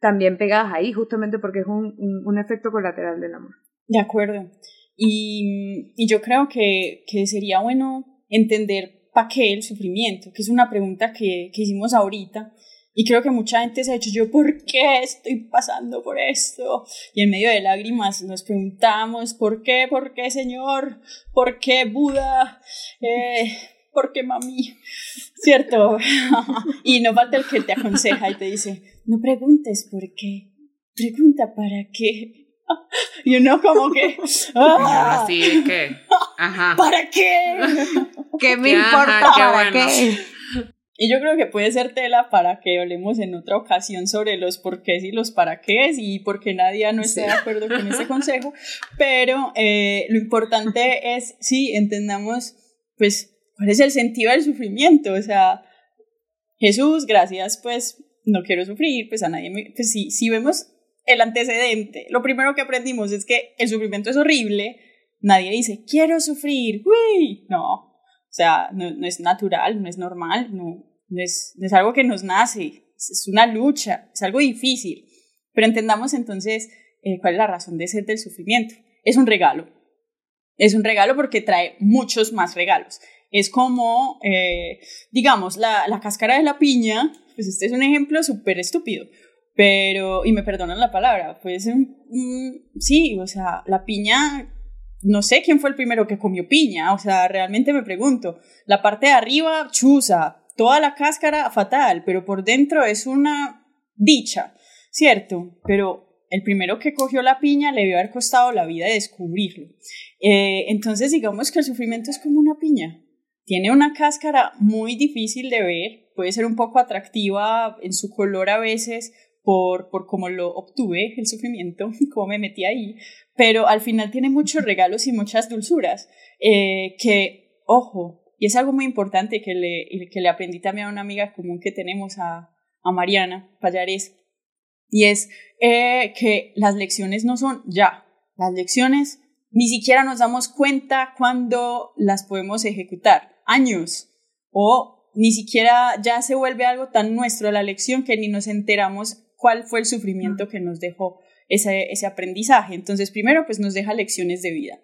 también pegadas ahí, justamente porque es un, un, efecto colateral del amor.
De acuerdo. Y, y yo creo que, que sería bueno entender para qué el sufrimiento, que es una pregunta que, que hicimos ahorita. Y creo que mucha gente se ha hecho yo, ¿por qué estoy pasando por esto? Y en medio de lágrimas nos preguntamos, ¿por qué? ¿Por qué, Señor? ¿Por qué, Buda? Eh, ¿Por qué, mami? ¿Cierto? y no falta el que te aconseja y te dice, no preguntes por qué, pregunta para qué. Y uno como que...
¡ah! Así que... Ajá.
¿Para qué?
¿Qué me importa para qué?
Y yo creo que puede ser tela para que hablemos en otra ocasión sobre los porqués y los para qué y porque nadie no está de acuerdo con ese consejo. Pero eh, lo importante es, sí, entendamos, pues, cuál es el sentido del sufrimiento. O sea, Jesús, gracias, pues, no quiero sufrir, pues a nadie me... Pues sí, si vemos el antecedente, lo primero que aprendimos es que el sufrimiento es horrible, nadie dice, quiero sufrir, uy, no, o sea, no, no, es natural, no es normal, no, no, es, no es algo que nos nace, es, una lucha, es algo difícil. Pero entendamos entonces eh, cuál es la razón de ser del sufrimiento. Es un regalo. Es un regalo porque trae muchos más regalos. Es como, eh, digamos, la, la cáscara de la piña, pues este es un ejemplo súper estúpido, pero, y me perdonan la palabra, pues sí, o sea, la piña no sé quién fue el primero que comió piña, o sea, realmente me pregunto. La parte de arriba, chusa, toda la cáscara, fatal, pero por dentro es una dicha, ¿cierto? Pero el primero que cogió la piña le debió haber costado la vida de descubrirlo. Eh, entonces, digamos que el sufrimiento es como una piña. Tiene una cáscara muy difícil de ver, puede ser un poco atractiva en su color a veces, por, por cómo lo obtuve, el sufrimiento, cómo me metí ahí, pero al final tiene muchos regalos y muchas dulzuras, eh, que, ojo, y es algo muy importante que le, que le aprendí también a una amiga común que tenemos, a, a Mariana Payares, y es eh, que las lecciones no son ya, las lecciones ni siquiera nos damos cuenta cuando las podemos ejecutar, años, o ni siquiera ya se vuelve algo tan nuestro la lección que ni nos enteramos cuál fue el sufrimiento que nos dejó ese, ese aprendizaje. Entonces, primero, pues nos deja lecciones de vida.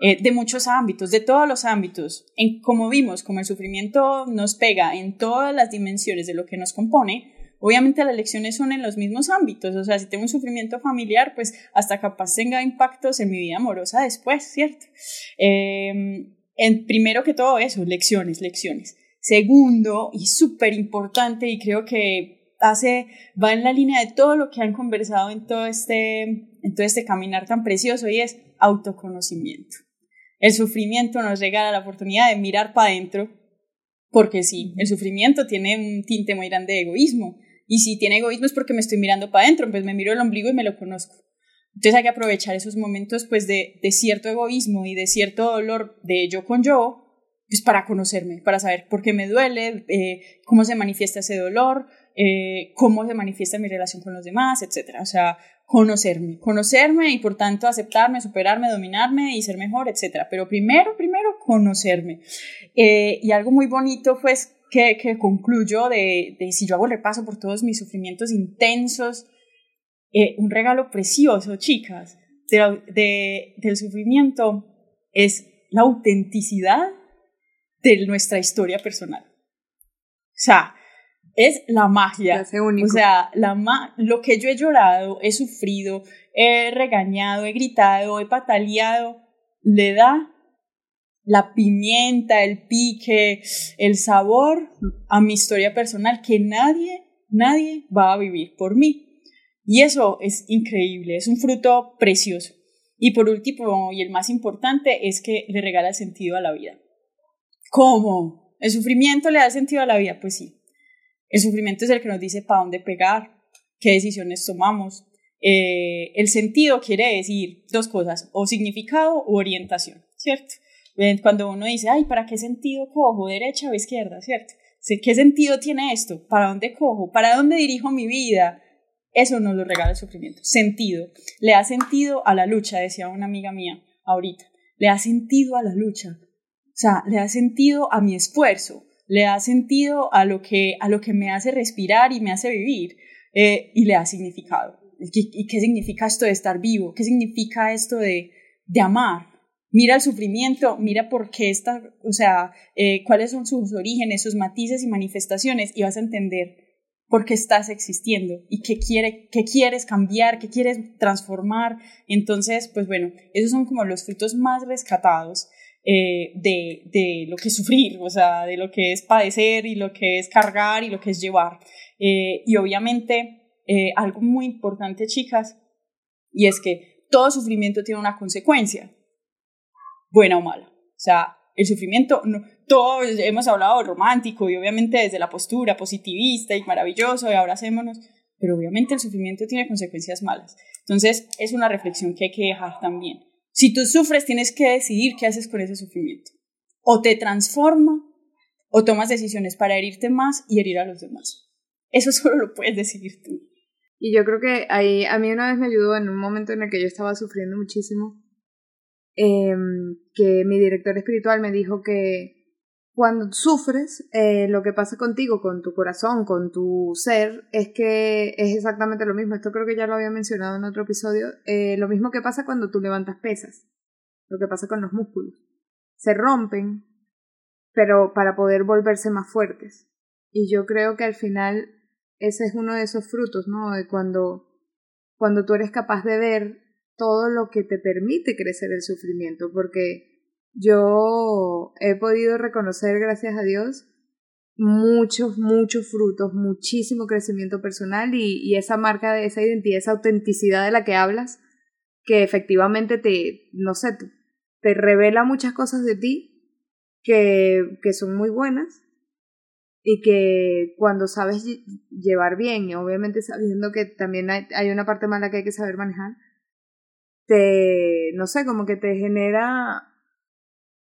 Eh, de muchos ámbitos, de todos los ámbitos. En, como vimos, como el sufrimiento nos pega en todas las dimensiones de lo que nos compone, obviamente las lecciones son en los mismos ámbitos. O sea, si tengo un sufrimiento familiar, pues hasta capaz tenga impactos en mi vida amorosa después, ¿cierto? Em, primero que todo eso, lecciones, lecciones. Segundo, y súper importante, y creo que hace, va en la línea de todo lo que han conversado en todo este, en todo este caminar tan precioso y es autoconocimiento. El sufrimiento nos regala la oportunidad de mirar para adentro, porque sí, el sufrimiento tiene un tinte muy grande de egoísmo. Y si tiene egoísmo es porque me estoy mirando para adentro, pues me miro el ombligo y me lo conozco. Entonces hay que aprovechar esos momentos pues de, de cierto egoísmo y de cierto dolor de yo con yo, pues para conocerme, para saber por qué me duele, eh, cómo se manifiesta ese dolor, eh, cómo se manifiesta mi relación con los demás, etc. O sea, conocerme, conocerme y por tanto aceptarme, superarme, dominarme y ser mejor, etc. Pero primero, primero, conocerme. Eh, y algo muy bonito, pues, que, que concluyo de, de, si yo hago repaso por todos mis sufrimientos intensos, eh, un regalo precioso, chicas, de, de, del sufrimiento es la autenticidad de nuestra historia personal. O sea, es la magia. O sea, la ma lo que yo he llorado, he sufrido, he regañado, he gritado, he pataleado, le da la pimienta, el pique, el sabor a mi historia personal que nadie, nadie va a vivir por mí. Y eso es increíble, es un fruto precioso. Y por último, y el más importante, es que le regala sentido a la vida. ¿Cómo? ¿El sufrimiento le da sentido a la vida? Pues sí. El sufrimiento es el que nos dice para dónde pegar, qué decisiones tomamos. Eh, el sentido quiere decir dos cosas, o significado o orientación, ¿cierto? Cuando uno dice, ay, ¿para qué sentido cojo? ¿Derecha o izquierda? ¿Cierto? ¿Qué sentido tiene esto? ¿Para dónde cojo? ¿Para dónde dirijo mi vida? Eso no lo regala el sufrimiento. Sentido. Le da sentido a la lucha, decía una amiga mía ahorita. Le da sentido a la lucha. O sea, le da sentido a mi esfuerzo. Le da sentido a lo que, a lo que me hace respirar y me hace vivir. Eh, y le da significado. ¿Y qué significa esto de estar vivo? ¿Qué significa esto de, de amar? Mira el sufrimiento, mira por qué está, o sea, eh, cuáles son sus orígenes, sus matices y manifestaciones y vas a entender por qué estás existiendo y qué, quiere, qué quieres cambiar, qué quieres transformar. Entonces, pues bueno, esos son como los frutos más rescatados eh, de, de, lo que es sufrir, o sea, de lo que es padecer y lo que es cargar y lo que es llevar. Eh, y obviamente, algo muy importante, chicas, y es que todo sufrimiento tiene una consecuencia buena o mala. O sea, el sufrimiento, todos hemos hablado romántico y obviamente desde la postura positivista y maravilloso y abracémonos, pero obviamente el sufrimiento tiene consecuencias malas. Entonces, es una reflexión que hay que dejar también. Si tú sufres, tienes que decidir qué haces con ese sufrimiento. O te transforma o tomas decisiones para herirte más y herir a los demás. Eso solo lo puedes decidir tú.
Y yo creo que ahí a mí una vez me ayudó en un momento en el que yo estaba sufriendo muchísimo Em, que mi director espiritual me dijo que cuando sufres, eh, lo que pasa contigo, con tu corazón, con tu ser, es que es exactamente lo mismo. Esto creo que ya lo había mencionado en otro episodio. Eh, lo mismo que pasa cuando tú levantas pesas, lo que pasa con los músculos. Se rompen, pero para poder volverse más fuertes. Y yo creo que al final ese es uno de esos frutos, ¿no? De cuando, cuando tú eres capaz de ver todo lo que te permite crecer el sufrimiento, porque yo he podido reconocer, gracias a Dios, muchos, muchos frutos, muchísimo crecimiento personal y, esa marca de esa identidad, esa autenticidad de la que hablas, que efectivamente te, no sé, te, revela muchas cosas de ti que, que son muy buenas y que cuando sabes llevar bien, y obviamente sabiendo que también hay, hay una parte mala que hay que saber manejar, te, no sé, como que te genera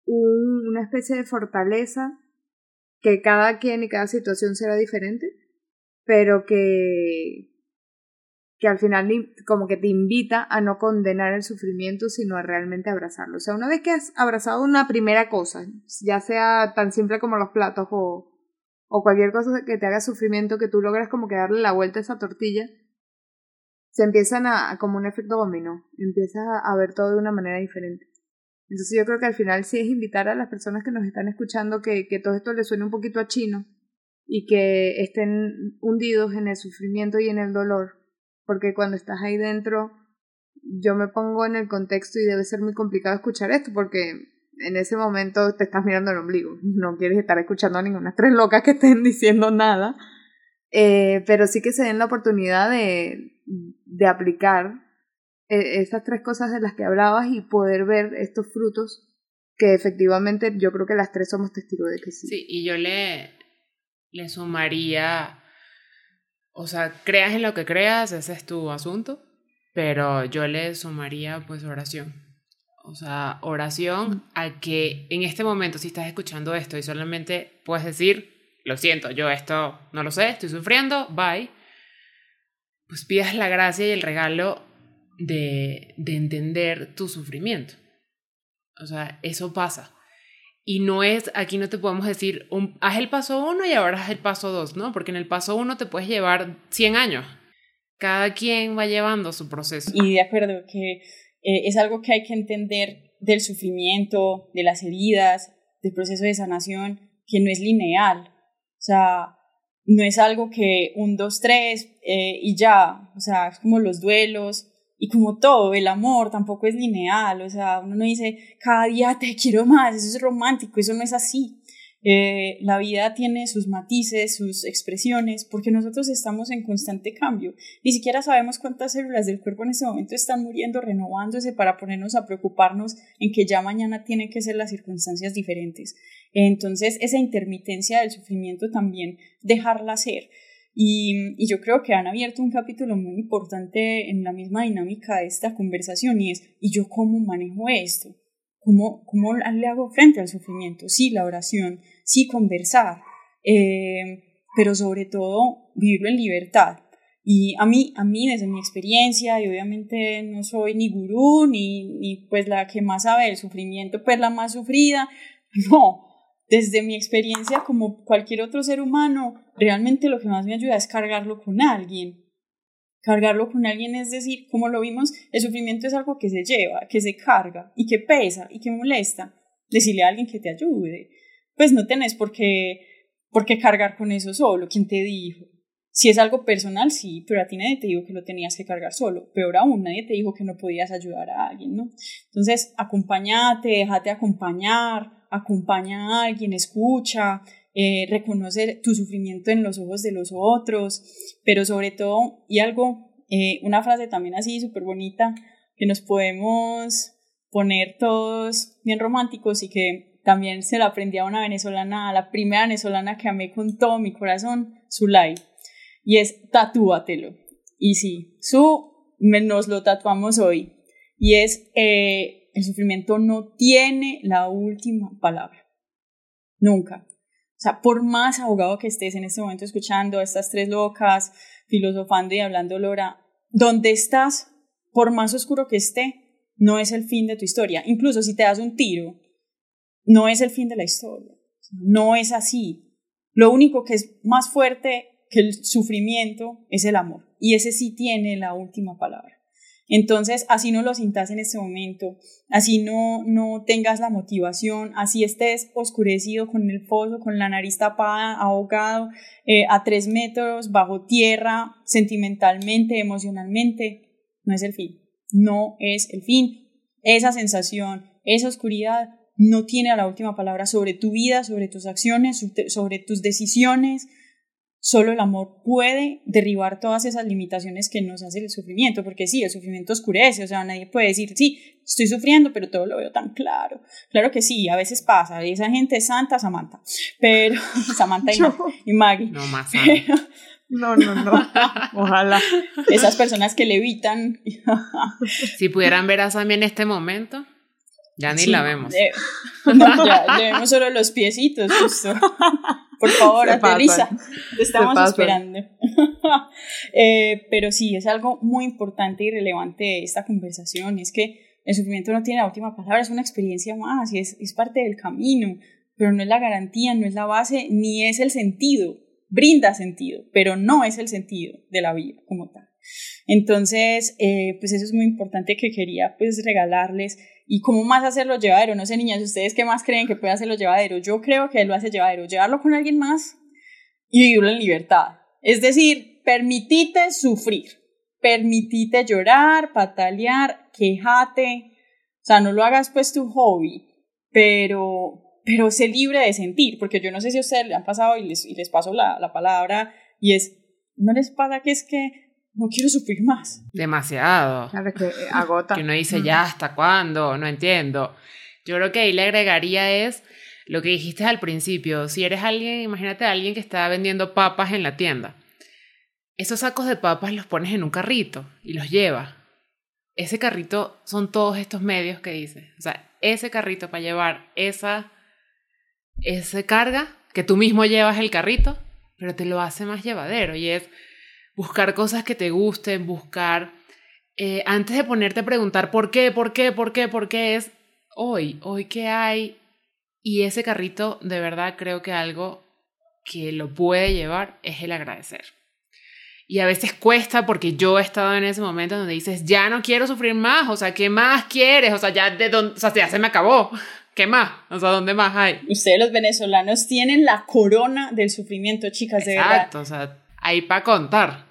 un, una especie de fortaleza que cada quien y cada situación será diferente, pero que, que al final como que te invita a no condenar el sufrimiento, sino a realmente abrazarlo. O sea, una vez que has abrazado una primera cosa, ya sea tan simple como los platos o, o cualquier cosa que te haga sufrimiento, que tú logras como que darle la vuelta a esa tortilla, se empiezan a, como un efecto dominó, empiezas a, ver todo de una manera diferente. Entonces yo creo que al final sí es invitar a las personas que nos están escuchando que, que todo esto les suene un poquito a chino y que estén hundidos en el sufrimiento y en el dolor, porque cuando estás ahí dentro, yo me pongo en el contexto y debe ser muy complicado escuchar esto, porque en ese momento te estás mirando el ombligo, no quieres estar escuchando a ninguna tres locas que estén diciendo nada, eh, pero sí que se den la oportunidad de, de aplicar esas tres cosas de las que hablabas y poder ver estos frutos que efectivamente yo creo que las tres somos testigos de que sí.
Sí, y yo le, le sumaría, o sea, creas en lo que creas, ese es tu asunto, pero yo le sumaría pues oración. O sea, oración a que en este momento, si estás escuchando esto y solamente puedes decir, lo siento, yo esto no lo sé, estoy sufriendo, bye, pues pidas la gracia y el regalo de, de entender tu sufrimiento. O sea, eso pasa. Y no es, aquí no te podemos decir, un, haz el paso uno y ahora haz el paso dos, ¿no? Porque en el paso uno te puedes llevar 100 años. Cada quien va llevando su proceso.
Y de acuerdo, que eh, es algo que hay que entender del sufrimiento, de las heridas, del proceso de sanación, que no es lineal. O sea, no es algo que un, dos, tres eh, y ya, o sea, es como los duelos y como todo, el amor tampoco es lineal, o sea, uno no dice, cada día te quiero más, eso es romántico, eso no es así. Eh, la vida tiene sus matices, sus expresiones, porque nosotros estamos en constante cambio. Ni siquiera sabemos cuántas células del cuerpo en este momento están muriendo, renovándose para ponernos a preocuparnos en que ya mañana tienen que ser las circunstancias diferentes. Entonces, esa intermitencia del sufrimiento también dejarla ser. Y, y, yo creo que han abierto un capítulo muy importante en la misma dinámica de esta conversación y es, ¿y yo cómo manejo esto? ¿Cómo, cómo le hago frente al sufrimiento? Sí, la oración, sí, conversar, eh, pero sobre todo vivirlo en libertad. Y a mí, a mí, desde mi experiencia, y obviamente no soy ni gurú, ni, ni pues la que más sabe del sufrimiento, pues la más sufrida, no, desde mi experiencia como cualquier otro ser humano, realmente lo que más me ayuda es cargarlo con alguien. Cargarlo con alguien es decir, como lo vimos, el sufrimiento es algo que se lleva, que se carga y que pesa y que molesta. Decirle a alguien que te ayude. Pues no tenés por qué, por qué cargar con eso solo. ¿Quién te dijo? Si es algo personal, sí, pero a ti nadie te dijo que lo tenías que cargar solo. Peor aún, nadie te dijo que no podías ayudar a alguien, ¿no? Entonces, acompáñate, déjate acompañar, acompaña a alguien, escucha, eh, reconoce tu sufrimiento en los ojos de los otros, pero sobre todo, y algo, eh, una frase también así súper bonita, que nos podemos poner todos bien románticos y que también se la aprendí a una venezolana, la primera venezolana que amé con todo mi corazón, Zulay, y es tatúatelo. Y sí, su nos lo tatuamos hoy, y es eh, el sufrimiento no tiene la última palabra. Nunca. O sea, por más abogado que estés en este momento escuchando a estas tres locas, filosofando y hablando, Lora, donde estás, por más oscuro que esté, no es el fin de tu historia. Incluso si te das un tiro, no es el fin de la historia. No es así. Lo único que es más fuerte que el sufrimiento es el amor. Y ese sí tiene la última palabra. Entonces, así no lo sintas en este momento, así no, no tengas la motivación, así estés oscurecido con el foso, con la nariz tapada, ahogado, eh, a tres metros, bajo tierra, sentimentalmente, emocionalmente, no es el fin, no es el fin. Esa sensación, esa oscuridad no tiene la última palabra sobre tu vida, sobre tus acciones, sobre tus decisiones, Solo el amor puede derribar todas esas limitaciones que nos hace el sufrimiento, porque sí, el sufrimiento oscurece, o sea, nadie puede decir, sí, estoy sufriendo, pero todo lo veo tan claro. Claro que sí, a veces pasa, y esa gente es santa, Samantha, pero Samantha y, Maggie.
No más.
no, no, no. Ojalá.
Esas personas que levitan.
si pudieran ver a Sammy en este momento, ya ni la vemos.
no, ya le vemos solo los piecitos, justo. Por favor, aterriza. Te estamos esperando. Eh, pero sí, es algo muy importante y relevante de esta conversación. Es que el sufrimiento no tiene la última palabra, es una experiencia más y es, es parte del camino, pero no es la garantía, no es la base, ni es el sentido. Brinda sentido, pero no es el sentido de la vida como tal. Entonces, eh, pues eso es muy importante que quería pues regalarles y cómo más hacerlo llevadero. No sé, niñas, ¿ustedes qué más creen que puede hacerlo llevadero? Yo creo que él lo hace llevadero, llevarlo con alguien más y vivirlo en libertad. Es decir, permitite sufrir, permitite llorar, patalear, quejate, o sea, no lo hagas pues tu hobby, pero, pero sé libre de sentir, porque yo no sé si a ustedes le han pasado y les, y les paso la, la palabra y es, ¿no les pasa que es que no quiero sufrir más.
Demasiado.
Claro que eh, agota.
Que uno dice, ya, ¿hasta cuándo? No entiendo. Yo creo que ahí le agregaría es lo que dijiste al principio. Si eres alguien, imagínate a alguien que está vendiendo papas en la tienda. Esos sacos de papas los pones en un carrito y los llevas. Ese carrito son todos estos medios que dices. O sea, ese carrito para llevar esa, esa carga, que tú mismo llevas el carrito, pero te lo hace más llevadero. Y es buscar cosas que te gusten, buscar, eh, antes de ponerte a preguntar por qué, por qué, por qué, por qué es hoy, hoy qué hay. Y ese carrito, de verdad, creo que algo que lo puede llevar es el agradecer. Y a veces cuesta porque yo he estado en ese momento donde dices, ya no quiero sufrir más, o sea, ¿qué más quieres? O sea, ya, de dónde, o sea, ya se me acabó. ¿Qué más? O sea, ¿dónde más hay?
Ustedes los venezolanos tienen la corona del sufrimiento, chicas, de verdad.
Exacto, o sea, hay para contar.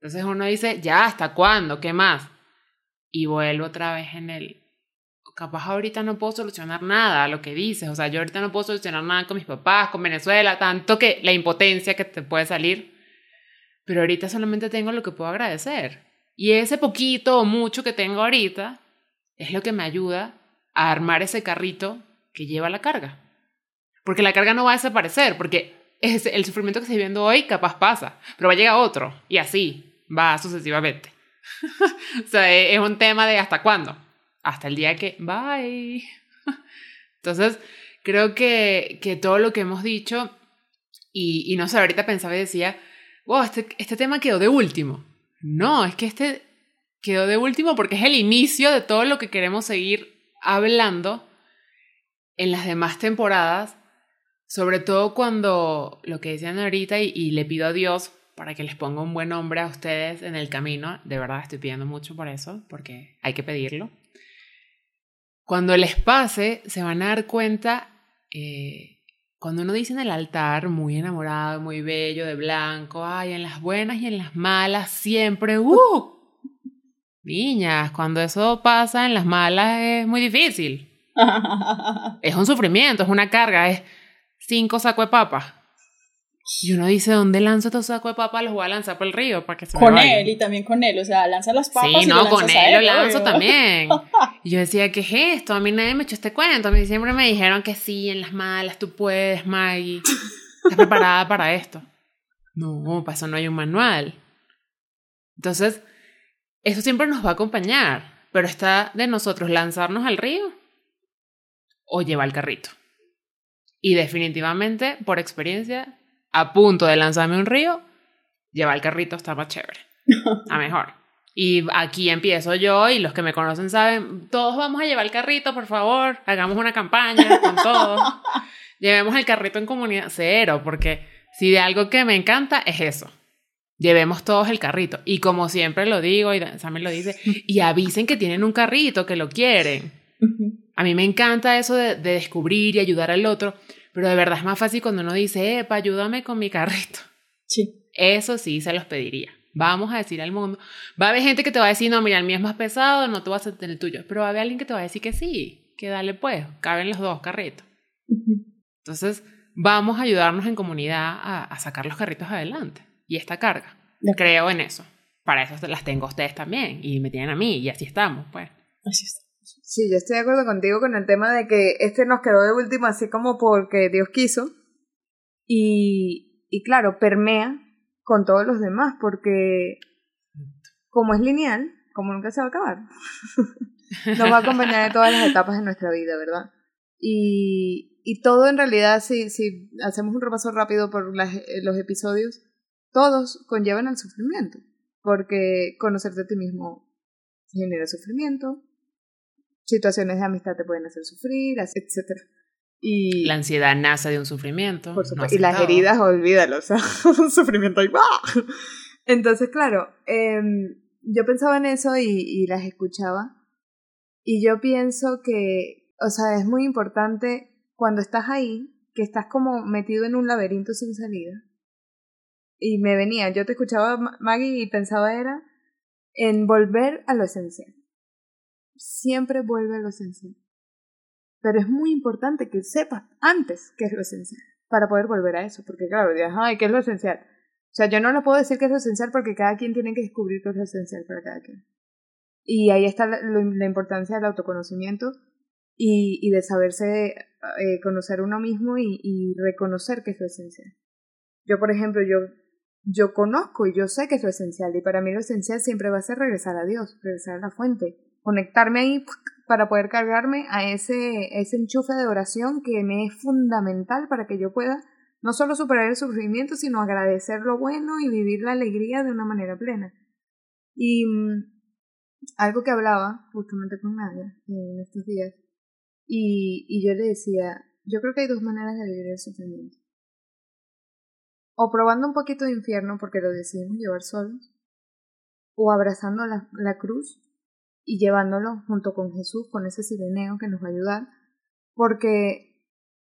Entonces uno dice, ya, ¿hasta cuándo? ¿Qué más? Y vuelvo otra vez en el, capaz ahorita no puedo solucionar nada, lo que dices, o sea, yo ahorita no puedo solucionar nada con mis papás, con Venezuela, tanto que la impotencia que te puede salir, pero ahorita solamente tengo lo que puedo agradecer. Y ese poquito o mucho que tengo ahorita es lo que me ayuda a armar ese carrito que lleva la carga. Porque la carga no va a desaparecer, porque es el sufrimiento que estoy viviendo hoy capaz pasa, pero va a llegar otro y así va sucesivamente. o sea, es un tema de hasta cuándo hasta el día que, bye. Entonces, creo que, que todo lo que hemos dicho, y, y no sé, ahorita pensaba y decía, wow, este, este tema quedó de último. No, es que este quedó de último porque es el inicio de todo lo que queremos seguir hablando en las demás temporadas, sobre todo cuando lo que decían ahorita y, y, le pido a Dios para que les ponga un buen nombre a ustedes en el camino, de verdad estoy pidiendo mucho por eso, porque hay que pedirlo. Cuando les pase, se van a dar cuenta, eh, cuando uno dice en el altar, muy enamorado, muy bello, de blanco, ay, en las buenas y en las malas, siempre, ¡uh! Niñas, cuando eso pasa en las malas es muy difícil. es un sufrimiento, es una carga, es cinco sacos de papas. Y uno dice, ¿dónde lanzo estos sacos de papas? Los voy a lanzar por el río para que se
Con
me
él y también con él, o sea, lanza las papas.
Sí,
y
no,
lo
con
a
él lo lanzo
obvio.
también. Y yo decía, ¿qué es esto? A mí nadie me echó este cuento. A mí siempre me dijeron que sí, en las malas tú puedes, Maggie. Estás preparada para esto. No, para eso no hay un manual. Entonces, eso siempre nos va a acompañar, pero está de nosotros lanzarnos al río o llevar el carrito. Y definitivamente, por experiencia, a punto de lanzarme un río, llevar el carrito está más chévere. A mejor. Y aquí empiezo yo y los que me conocen saben, todos vamos a llevar el carrito, por favor, hagamos una campaña con todos. Llevemos el carrito en comunidad cero, porque si de algo que me encanta es eso. Llevemos todos el carrito. Y como siempre lo digo, y Sammy lo dice, y avisen que tienen un carrito, que lo quieren. A mí me encanta eso de, de, descubrir y ayudar al otro, pero de verdad es más fácil cuando uno dice, epa, ayúdame con mi carrito.
Sí.
Eso sí se los pediría. Vamos a decir al mundo. Va a haber gente que te va a decir, no, mira, el mío es más pesado, no te vas a tener el tuyo. Pero va a haber alguien que te va a decir que sí, que dale pues, caben los dos carritos. Entonces, vamos a ayudarnos en comunidad a, a, sacar los carritos adelante. Y esta carga. Creo en eso. Para eso las tengo a ustedes también. Y me tienen a mí. Y así estamos, pues.
Así está.
Sí, yo estoy de acuerdo contigo con el tema de que este nos quedó de último así como porque Dios quiso. Y, y claro, permea con todos los demás, porque como es lineal, como nunca se va a acabar, nos va a acompañar en todas las etapas de nuestra vida, ¿verdad? Y, y todo en realidad, si, si hacemos un repaso rápido por las, los episodios, todos conllevan al sufrimiento, porque conocerte a ti mismo genera sufrimiento, situaciones de amistad te pueden hacer sufrir, etc. Y
la ansiedad nace de un sufrimiento.
Por supuesto. No y las heridas, olvídalo, o sea, un sufrimiento ahí. ¡bah! Entonces, claro, eh, yo pensaba en eso y, y, las escuchaba. Y yo pienso que, o sea, es muy importante cuando estás ahí, que estás como metido en un laberinto sin salida. Y me venía, yo te escuchaba, Maggie, y pensaba era en volver a lo esencial. Siempre vuelve a lo esencial pero es muy importante que sepas antes qué es lo esencial para poder volver a eso, porque claro, dirás, ay, ¿qué es lo esencial? O sea, yo no le puedo decir qué es lo esencial porque cada quien tiene que descubrir qué es lo esencial para cada quien. Y ahí está la, importancia del autoconocimiento y, de saberse eh, conocer uno mismo y, reconocer qué es lo esencial. Yo, por ejemplo, yo, yo conozco y yo sé qué es lo esencial y para mí lo esencial siempre va a ser regresar a Dios, regresar a la fuente, conectarme ahí para poder cargarme a ese, ese enchufe de oración que me es fundamental para que yo pueda no solo superar el sufrimiento, sino agradecer lo bueno y vivir la alegría de una manera plena. Y um, algo que hablaba justamente con Nadia en estos días, y, y yo le decía, yo creo que hay dos maneras de vivir el sufrimiento. O probando un poquito de infierno porque lo decidimos llevar solos, o abrazando la, la cruz y llevándolo junto con Jesús, con ese sireneo que nos va a ayudar, porque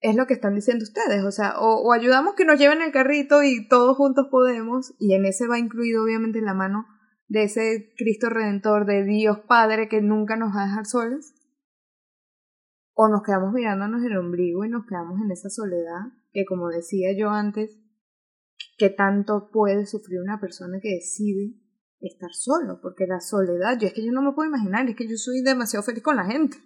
es lo que están diciendo ustedes, o sea, o, ayudamos que nos lleven el carrito y todos juntos podemos, y en ese va incluido obviamente la mano de ese Cristo Redentor, de Dios Padre que nunca nos va a dejar solos, o nos quedamos mirándonos el ombligo y nos quedamos en esa soledad que como decía yo antes, que tanto puede sufrir una persona que decide estar solo, porque la soledad, yo es que yo no me puedo imaginar, es que yo soy demasiado feliz con la gente.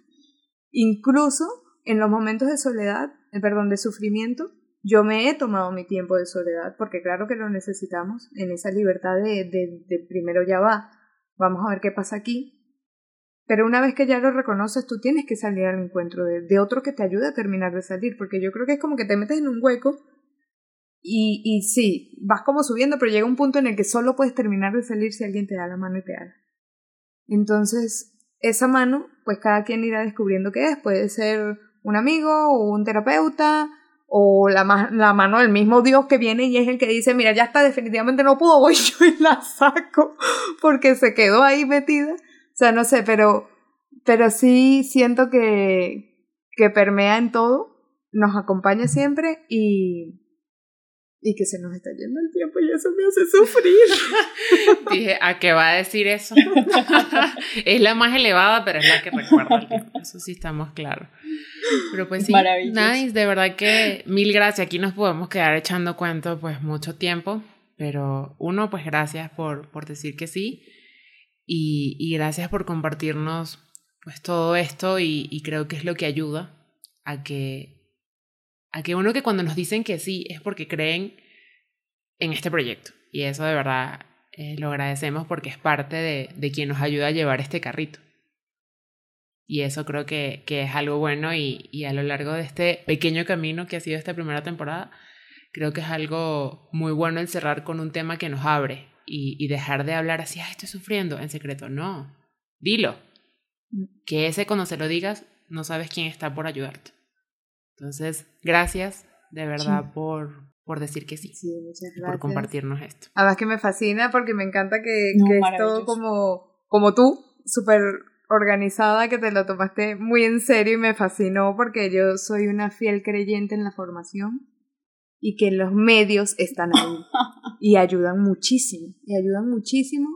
Incluso en los momentos de soledad, eh, perdón, de sufrimiento, yo me he tomado mi tiempo de soledad, porque claro que lo necesitamos, en esa libertad de, de, de primero ya va, vamos a ver qué pasa aquí, pero una vez que ya lo reconoces, tú tienes que salir al encuentro de, de, otro que te ayude a terminar de salir, porque yo creo que es como que te metes en un hueco y, y sí, vas como subiendo, pero llega un punto en el que solo puedes terminar de salir si alguien te da la mano y te da. Entonces, esa mano, pues cada quien irá descubriendo qué es. Puede ser un amigo o un terapeuta o la, mano del mismo Dios que viene y es el que dice, mira, ya está, definitivamente no puedo, voy yo y la saco porque se quedó ahí metida. O sea, no sé, pero, pero sí siento que, que permea en todo, nos acompaña siempre y, y que se nos está yendo el tiempo y eso me hace sufrir.
Dije, ¿a qué va a decir eso? es la más elevada, pero es la que recuerda el tiempo. Eso sí estamos claros. Pero pues sí, nice, de verdad que mil gracias. Aquí nos podemos quedar echando cuentos pues mucho tiempo, pero uno, pues gracias por, por decir que sí y, y gracias por compartirnos pues todo esto y, y creo que es lo que ayuda a que a que uno que cuando nos dicen que sí es porque creen en este proyecto. Y eso de verdad eh, lo agradecemos porque es parte de, de, quien nos ayuda a llevar este carrito. Y eso creo que, que es algo bueno y, y, a lo largo de este pequeño camino que ha sido esta primera temporada, creo que es algo muy bueno el cerrar con un tema que nos abre y, y dejar de hablar así, ah, estoy sufriendo en secreto. No, dilo. Mm. Que ese cuando se lo digas, no sabes quién está por ayudarte. Entonces, gracias de verdad sí. por, por decir que sí.
Sí, muchas gracias.
Por compartirnos esto.
Además que me fascina porque me encanta que, no, que es todo como, como tú, súper organizada, que te lo tomaste muy en serio y me fascinó porque yo soy una fiel creyente en la formación y que los medios están ahí y ayudan muchísimo, y ayudan muchísimo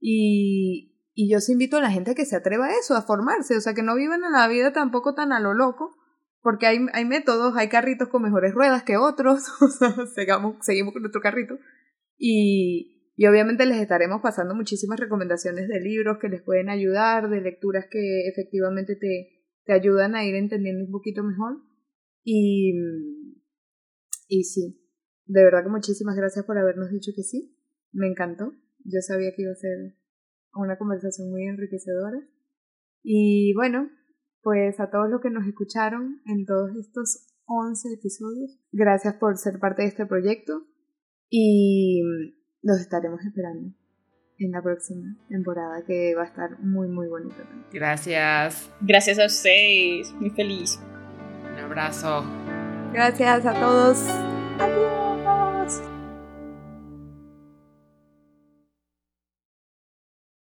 y, y yo os invito a la gente a que se atreva a eso, a formarse, o sea, que no vivan en la vida tampoco tan a lo loco, porque hay, hay métodos, hay carritos con mejores ruedas que otros, o sea, seguimos, seguimos con nuestro carrito. Y, y obviamente les estaremos pasando muchísimas recomendaciones de libros que les pueden ayudar, de lecturas que efectivamente te, te ayudan a ir entendiendo un poquito mejor. Y, y sí, de verdad que muchísimas gracias por habernos dicho que sí, me encantó. Yo sabía que iba a ser una conversación muy enriquecedora. Y bueno, pues a todos los que nos escucharon en todos estos 11 episodios, gracias por ser parte de este proyecto y los estaremos esperando en la próxima temporada que va a estar muy muy bonita.
Gracias.
Gracias a ustedes, muy feliz.
Un abrazo.
Gracias a todos. Adiós.